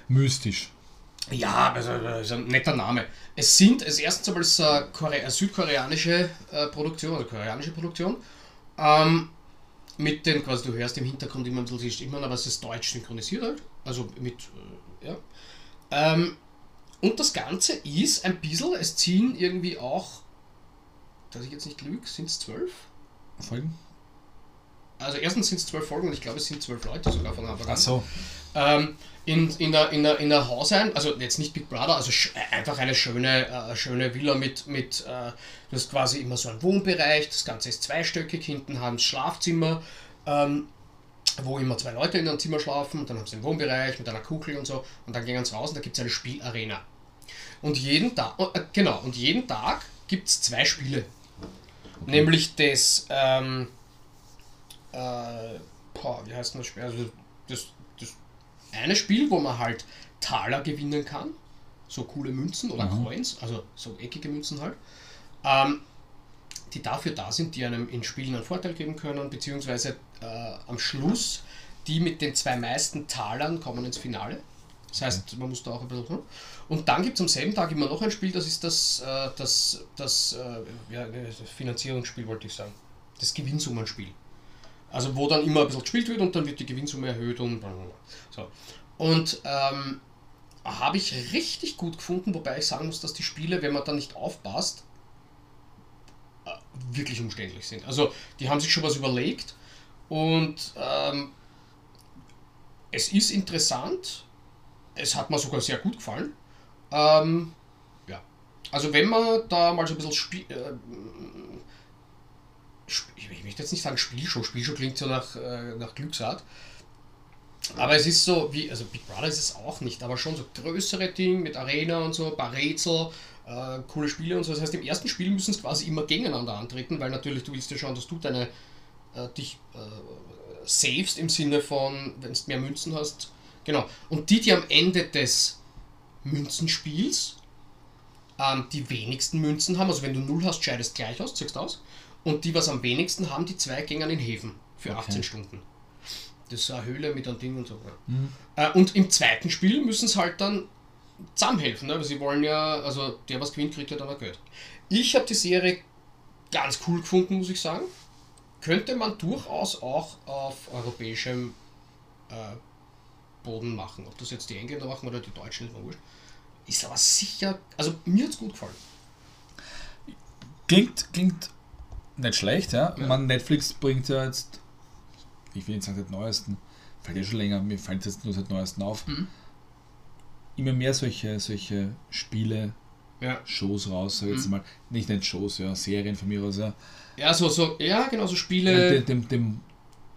mystisch. Ja, also das ist ein netter Name. Es sind, es erstens einmal ist eine, südkoreanische äh, Produktion, also koreanische Produktion. Ähm, mit den, quasi du hörst im Hintergrund immer ein bisschen Stimmen, aber es ist deutsch synchronisiert halt. Also mit, äh, ja. Ähm, und das Ganze ist ein bisschen, es ziehen irgendwie auch, dass ich jetzt nicht lüge, sind es zwölf? Folgen? also erstens sind es zwölf Folgen und ich glaube, es sind zwölf Leute sogar von Anfang an. Ach so. Ähm, in, in, der, in, der, in der Haus ein, also jetzt nicht Big Brother, also sch einfach eine schöne, äh, schöne Villa mit, mit äh, du hast quasi immer so einen Wohnbereich, das Ganze ist zweistöckig, hinten haben sie Schlafzimmer, ähm, wo immer zwei Leute in einem Zimmer schlafen und dann haben sie einen Wohnbereich mit einer Kugel und so und dann gehen sie raus und da gibt es eine Spielarena. Und jeden Tag, äh, genau, und jeden Tag gibt es zwei Spiele. Nämlich das, ähm, äh, boah, wie heißt das Spiel? Also das, das eine Spiel, wo man halt Taler gewinnen kann, so coole Münzen oder Mhm. Coins, also so eckige Münzen halt, ähm, die dafür da sind, die einem in Spielen einen Vorteil geben können, beziehungsweise äh, am Schluss die mit den zwei meisten Talern kommen ins Finale. Das heißt, man muss da auch ein bisschen. Und dann gibt es am selben Tag immer noch ein Spiel, das ist das, äh, das, das, äh, ja, das Finanzierungsspiel, wollte ich sagen. Das Gewinnsummenspiel. Also wo dann immer ein bisschen gespielt wird und dann wird die Gewinnsumme erhöht und blablabla. so. Und ähm, habe ich richtig gut gefunden, wobei ich sagen muss, dass die Spiele, wenn man da nicht aufpasst, äh, wirklich umständlich sind. Also die haben sich schon was überlegt und ähm, es ist interessant. Es hat mir sogar sehr gut gefallen. Ähm, ja. Also wenn man da mal so ein bisschen Spiel... Äh, ich möchte jetzt nicht sagen Spielshow, Spielshow klingt so nach, äh, nach Glücksart. Aber es ist so, wie, also Big Brother ist es auch nicht, aber schon so größere Ding mit Arena und so, ein paar Rätsel, äh, coole Spiele und so. Das heißt, im ersten Spiel müssen es quasi immer gegeneinander antreten, weil natürlich du willst ja schauen, dass du deine, äh, dich äh, savest im Sinne von, wenn du mehr Münzen hast. Genau. Und die, die am Ende des Münzenspiels ähm, die wenigsten Münzen haben, also wenn du 0 hast, scheidest gleich aus, ziehst aus. Und die, was am wenigsten haben, die zwei gehen in Häfen für 18 Stunden. Das ist eine Höhle mit einem Ding und so. Ja. Äh, und im zweiten Spiel müssen sie halt dann zusammenhelfen, ne? weil sie wollen ja, also der, was gewinnt, kriegt ja dann auch Geld. Ich habe die Serie ganz cool gefunden, muss ich sagen. Könnte man durchaus auch auf europäischem äh, Boden machen. Ob das jetzt die Engländer machen oder die Deutschen, ist mir wurscht. Ist aber sicher, also mir hat es gut gefallen. Klingt, klingt nicht schlecht, ja. Ja. Man, Netflix bringt ja jetzt, ich will nicht sagen seit neuesten, fällt ja schon länger, mir fällt jetzt nur seit neuesten auf, Mhm. immer mehr solche, solche Spiele, Ja. Shows raus, jetzt Mhm. mal. Nicht, nicht Shows, ja, Serien von mir aus, ja. Ja, so, so, ja, genau, so Spiele, dem, dem, dem,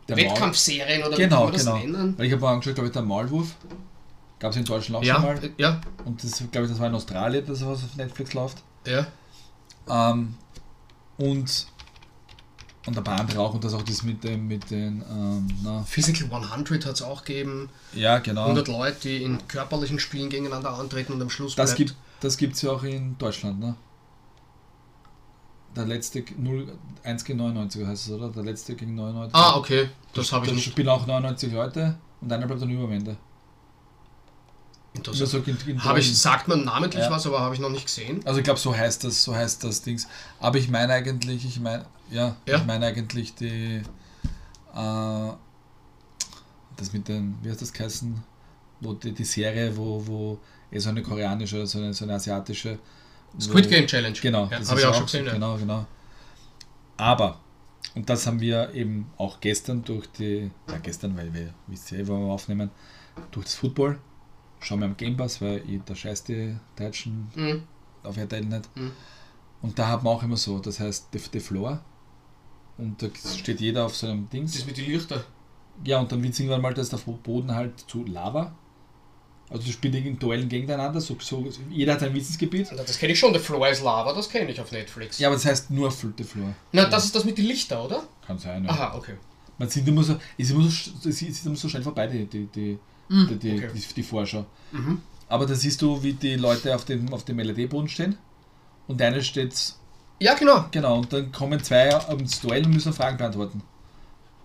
Maul- Wettkampfserien oder Genau, wie kann man das genau. nennen. Weil ich habe mal angeschaut, glaube ich, der Maulwurf. Gab es in Deutschland auch schon Ja, mal. ja, Und das, glaube ich, das war in Australien, das was auf Netflix läuft. ja. Ähm, und, und ein paar andere auch. Und das auch das mit dem, mit den, ähm, na, Physical 100 hat es auch gegeben. ja, genau. 100 Leute, die in körperlichen Spielen gegeneinander antreten und am Schluss Das bleibt- gibt das gibt's ja auch in Deutschland, ne? Der letzte 0, 1 gegen 99 heißt es, oder? Der letzte gegen 99. Ah, okay, das habe ich Da nicht. spielen auch 99 Leute und einer bleibt dann über am Ende. So Habe ich, sagt man namentlich Ja. was, aber habe ich noch nicht gesehen. Also ich glaube, so heißt das, so heißt das Dings. Aber ich meine eigentlich, ich meine, ja, Ja. ich meine eigentlich die, äh, das mit den, wie heißt das geheißen, wo die, die Serie, wo, wo eh so eine koreanische oder so eine, so eine asiatische. Squid Game Challenge. Genau, ja, das habe ich auch schon gesehen. Genau, genau. Aber, und das haben wir eben auch gestern durch die, ja gestern, weil wir, wisst ihr, eh, wo wir aufnehmen, durch das Football, schauen wir am Game Pass, weil ich, da scheißt die Deutschen Mhm. auf RTL nicht. Mhm. Und da hat man auch immer so, das heißt The, the Floor. Und da steht jeder auf so einem Dings. Das mit den Lichter. Ja, und dann wird irgendwann mal das der Boden halt zu Lava. Also du spielst in Duellen gegeneinander, so, so, jeder hat ein Wissensgebiet. Das kenne ich schon, The Floor is Lava, das kenne ich auf Netflix. Ja, aber das heißt nur The Floor. Na, das ist das mit den Lichter, oder? Kann sein, ja. Aha, okay. Man sieht immer so, es ist immer so, es ist immer so schnell vorbei, die, die, die, Mhm, die, die, okay. die, die Vorschau. Mhm. Aber da siehst du, wie die Leute auf dem, auf dem LED-Boden stehen. Und der eine steht Ja, genau. Genau, und dann kommen zwei ins Duell und müssen Fragen beantworten.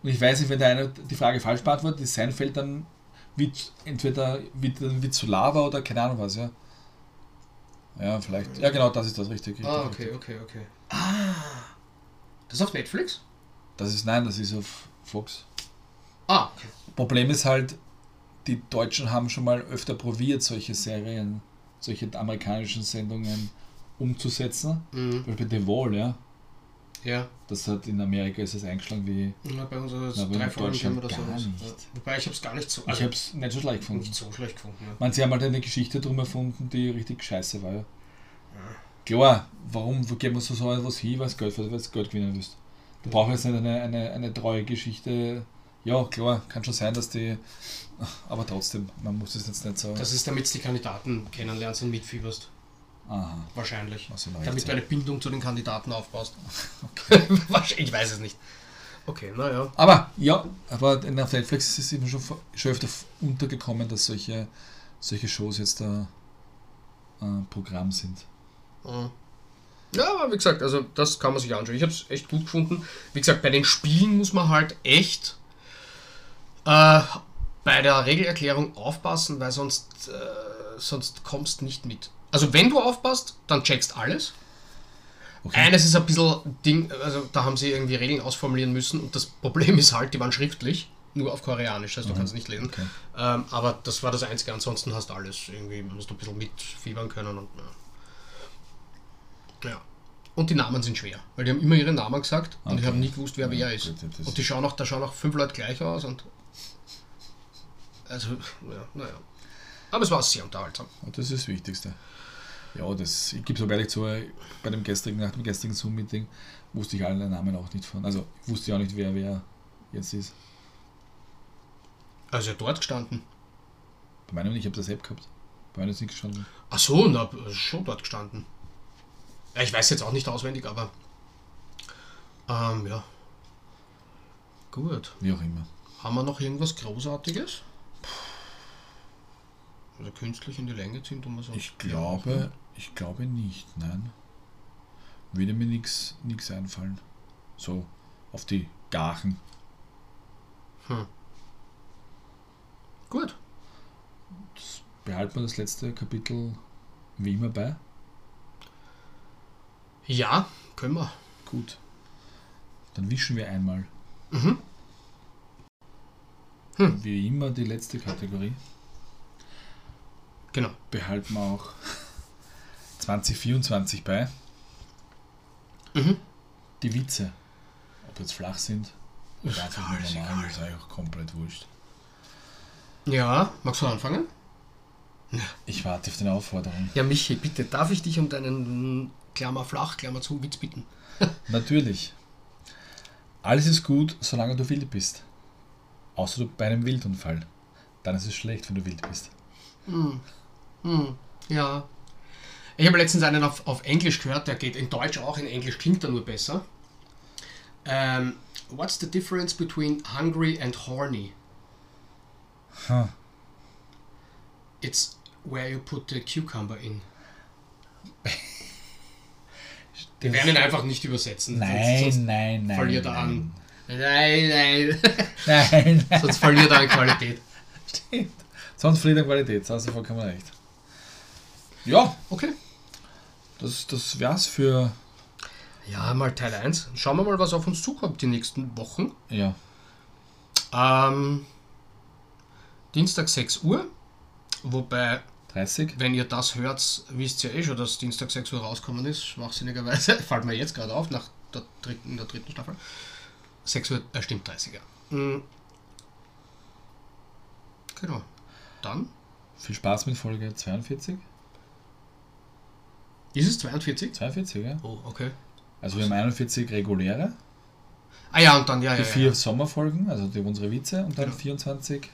Und ich weiß nicht, wenn der eine die Frage falsch beantwortet, ist sein Feld dann wird entweder dann wird zu Lava oder keine Ahnung was, ja. Ja, vielleicht. Ja, genau, das ist das richtig. Ah, okay, richtig. okay, okay. Ah. Das ist auf Netflix? Das ist nein, das ist auf Fox. Ah, okay. Problem ist halt, die Deutschen haben schon mal öfter probiert, solche Serien, solche amerikanischen Sendungen umzusetzen. Mhm. Zum Beispiel The Wall, ja. Ja. Das hat in Amerika ist es eingeschlagen wie. ja bei uns Na, aber in drei Folgen oder so. Wobei ich habe es gar nicht so. Ich Also, habe es nicht so schlecht gefunden. nicht so schlecht gefunden. Ja. Man, sie haben halt eine Geschichte drum erfunden, die richtig scheiße war. Ja. Klar, warum geben wir so so etwas hin, weil du Geld, weil du Geld gewinnen willst? Du brauchst jetzt nicht eine, eine, eine treue Geschichte. Ja, klar, kann schon sein, dass die. Aber trotzdem, man muss es jetzt nicht so. Das ist, damit du die Kandidaten kennenlernst und mitfieberst. Aha. Wahrscheinlich. Damit du eine Bindung zu den Kandidaten aufbaust. Wahrscheinlich, ich weiß es nicht. Okay, naja. Aber ja, aber auf Netflix ist es immer schon, schon öfter untergekommen, dass solche, solche Shows jetzt da äh, Programm sind. Mhm. Ja, aber wie gesagt, also das kann man sich anschauen. Ich habe es echt gut gefunden. Wie gesagt, bei den Spielen muss man halt echt äh, bei der Regelerklärung aufpassen, weil sonst, äh, sonst kommst nicht mit. Also wenn du aufpasst, dann checkst alles. Okay. Eines ist ein bisschen Ding, also da haben sie irgendwie Regeln ausformulieren müssen und das Problem ist halt, die waren schriftlich, nur auf Koreanisch, das heißt, du kannst nicht lesen. Okay. Ähm, aber das war das Einzige, ansonsten hast du alles irgendwie, musst du ein bisschen mitfiebern können und ja. ja. Und die Namen sind schwer, weil die haben immer ihre Namen gesagt und ich Okay. habe nie gewusst, wer Ja, wer ist. gut, Und die schauen auch, da schauen auch fünf Leute gleich aus und also, ja, naja. Aber es war sehr unterhaltsam. Und das ist das Wichtigste. Ja, das, ich gebe so ehrlich zu, bei dem gestrigen, nach dem gestrigen Zoom-Meeting wusste ich alle Namen auch nicht von. Also ich wusste ja auch nicht, wer wer jetzt ist. Also dort gestanden. Bei meinem nicht, ich habe das App gehabt. Bei meinem ist nicht gestanden. Ach so, na, schon dort gestanden. Ja, ich weiß jetzt auch nicht auswendig, aber ähm, ja. Gut. Wie auch immer. Haben wir noch irgendwas Großartiges? Also künstlich in die Länge ziehen, tun wir so. Ich glaube, ich glaube nicht, nein. Würde mir nichts einfallen. So, auf die Gachen. Gut. Behalten wir das letzte Kapitel wie immer bei. Ja, können wir. Gut. Dann wischen wir einmal. Mhm. Hm. Wie immer die letzte Kategorie. Genau. Behalten wir auch 2024 bei. Mhm. Die Witze. Ob jetzt flach sind oder Ist einfach nur normal, ist eigentlich auch komplett wurscht. Ja, magst du anfangen? Ich warte auf deine Aufforderung. Ja, Michi, bitte, darf ich dich um deinen Klammer flach, Klammer zu, Witz bitten? Natürlich. Alles ist gut, solange du wild bist. Außer du bei einem Wildunfall. Dann ist es schlecht, wenn du wild bist. Hm, ja. Ich habe letztens einen auf, auf Englisch gehört, der geht in Deutsch auch, in Englisch klingt er nur besser. Ähm, what's the difference between hungry and horny? Ha. It's where you put the cucumber in. Wir werden ihn einfach nicht übersetzen. Nein, sonst, nein, nein. verliert er nein. an. Nein, nein. Nein, nein. sonst verliert er an Qualität. Stimmt. Sonst verliert er Qualität, da hast du vollkommen recht. Ja, Okay. das, das wär's für. Ja, mal Teil 1. Schauen wir mal, was auf uns zukommt die nächsten Wochen. Ja. Ähm, Dienstag 6 Uhr. Wobei, 30. wenn ihr das hört, wisst ihr eh schon, dass Dienstag 6 Uhr rausgekommen ist. Schwachsinnigerweise. Fällt mir jetzt gerade auf, nach der dritten, der dritten Staffel. 6 Uhr, äh, stimmt, 30er. Mhm. Genau. Dann Viel Spaß mit Folge 42. ist es 42. 42, ja. Oh, okay. Also wir haben 41 reguläre, Ah ja, und dann, ja, die ja, vier ja. Sommerfolgen, also die unsere Witze, und dann Genau. 24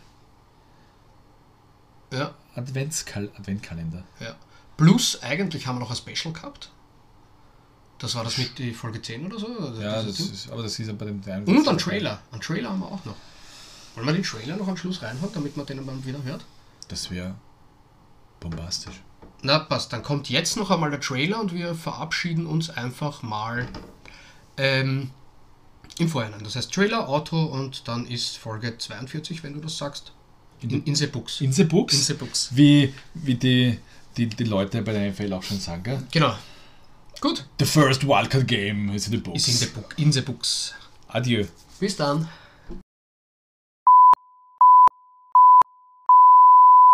ja. Adventskal Adventkalender. Ja. Plus, eigentlich haben wir noch ein Special gehabt. Das war das mit die Folge 10 oder so? Also Ja, das ist, aber das ist ja bei dem kleinen Und ein Trailer. Ein Trailer haben wir auch noch. Wollen wir den Trailer noch am Schluss reinhauen, damit man den dann wieder hört? Das wäre bombastisch. Na, passt. Dann kommt jetzt noch einmal der Trailer und wir verabschieden uns einfach mal ähm, im Vorhinein. Das heißt Trailer, Auto und dann ist Folge 42, wenn du das sagst. In, in the Books. In the Books, In the Books. wie, wie die, die, die Leute bei der NFL auch schon sagen, gell? Genau. Gut. The first Wildcard Game is in the Books. Ist in the, book, in the Books. Adieu. Bis dann.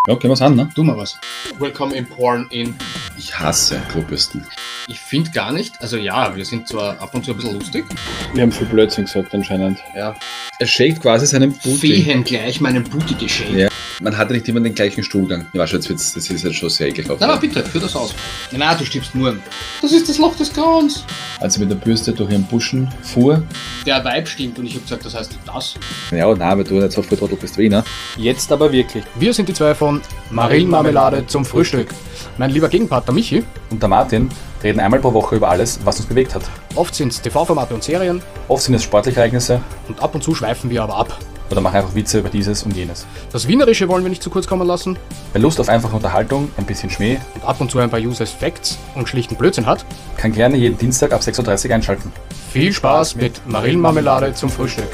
Ja, gehen wir's an, ne? Tu mal was. Welcome in Porn in. Ich hasse Klobürsten. Ich finde gar nicht, also ja, wir sind zwar ab und zu ein bisschen lustig. Wir haben viel Blödsinn gesagt anscheinend. Ja. Er shakt quasi seinen Booty. Fehen gleich meinen Booty geschenkt. Ja. Man hat ja nicht immer den gleichen Stuhlgang. Ja, jetzt wird's, das ist jetzt schon sehr ekelhaft. Na, na, bitte, führ das aus. Na, du stirbst nur. Das ist das Loch des Grauens. Als sie mit der Bürste durch ihren Buschen fuhr. Der Vibe stimmt und ich habe gesagt, das heißt das. Ja, nein, aber du nicht so viel Trottel bist wie ne? Jetzt aber wirklich. Wir sind die zwei von Marillenmarmelade zum Frühstück. Mein lieber Gegenpartner Michi. Und der Martin reden einmal pro Woche über alles, was uns bewegt hat. Oft sind es TV-Formate und Serien Oft sind es sportliche Ereignisse und ab und zu schweifen wir aber ab. Oder machen einfach Witze über dieses und jenes. Das Wienerische wollen wir nicht zu kurz kommen lassen Wer Lust auf einfache Unterhaltung, ein bisschen Schmäh, und ab und zu ein paar Useless Facts und schlichten Blödsinn hat. kann gerne jeden Dienstag ab 6.30 Uhr einschalten. Viel Spaß mit Marillenmarmelade zum Frühstück.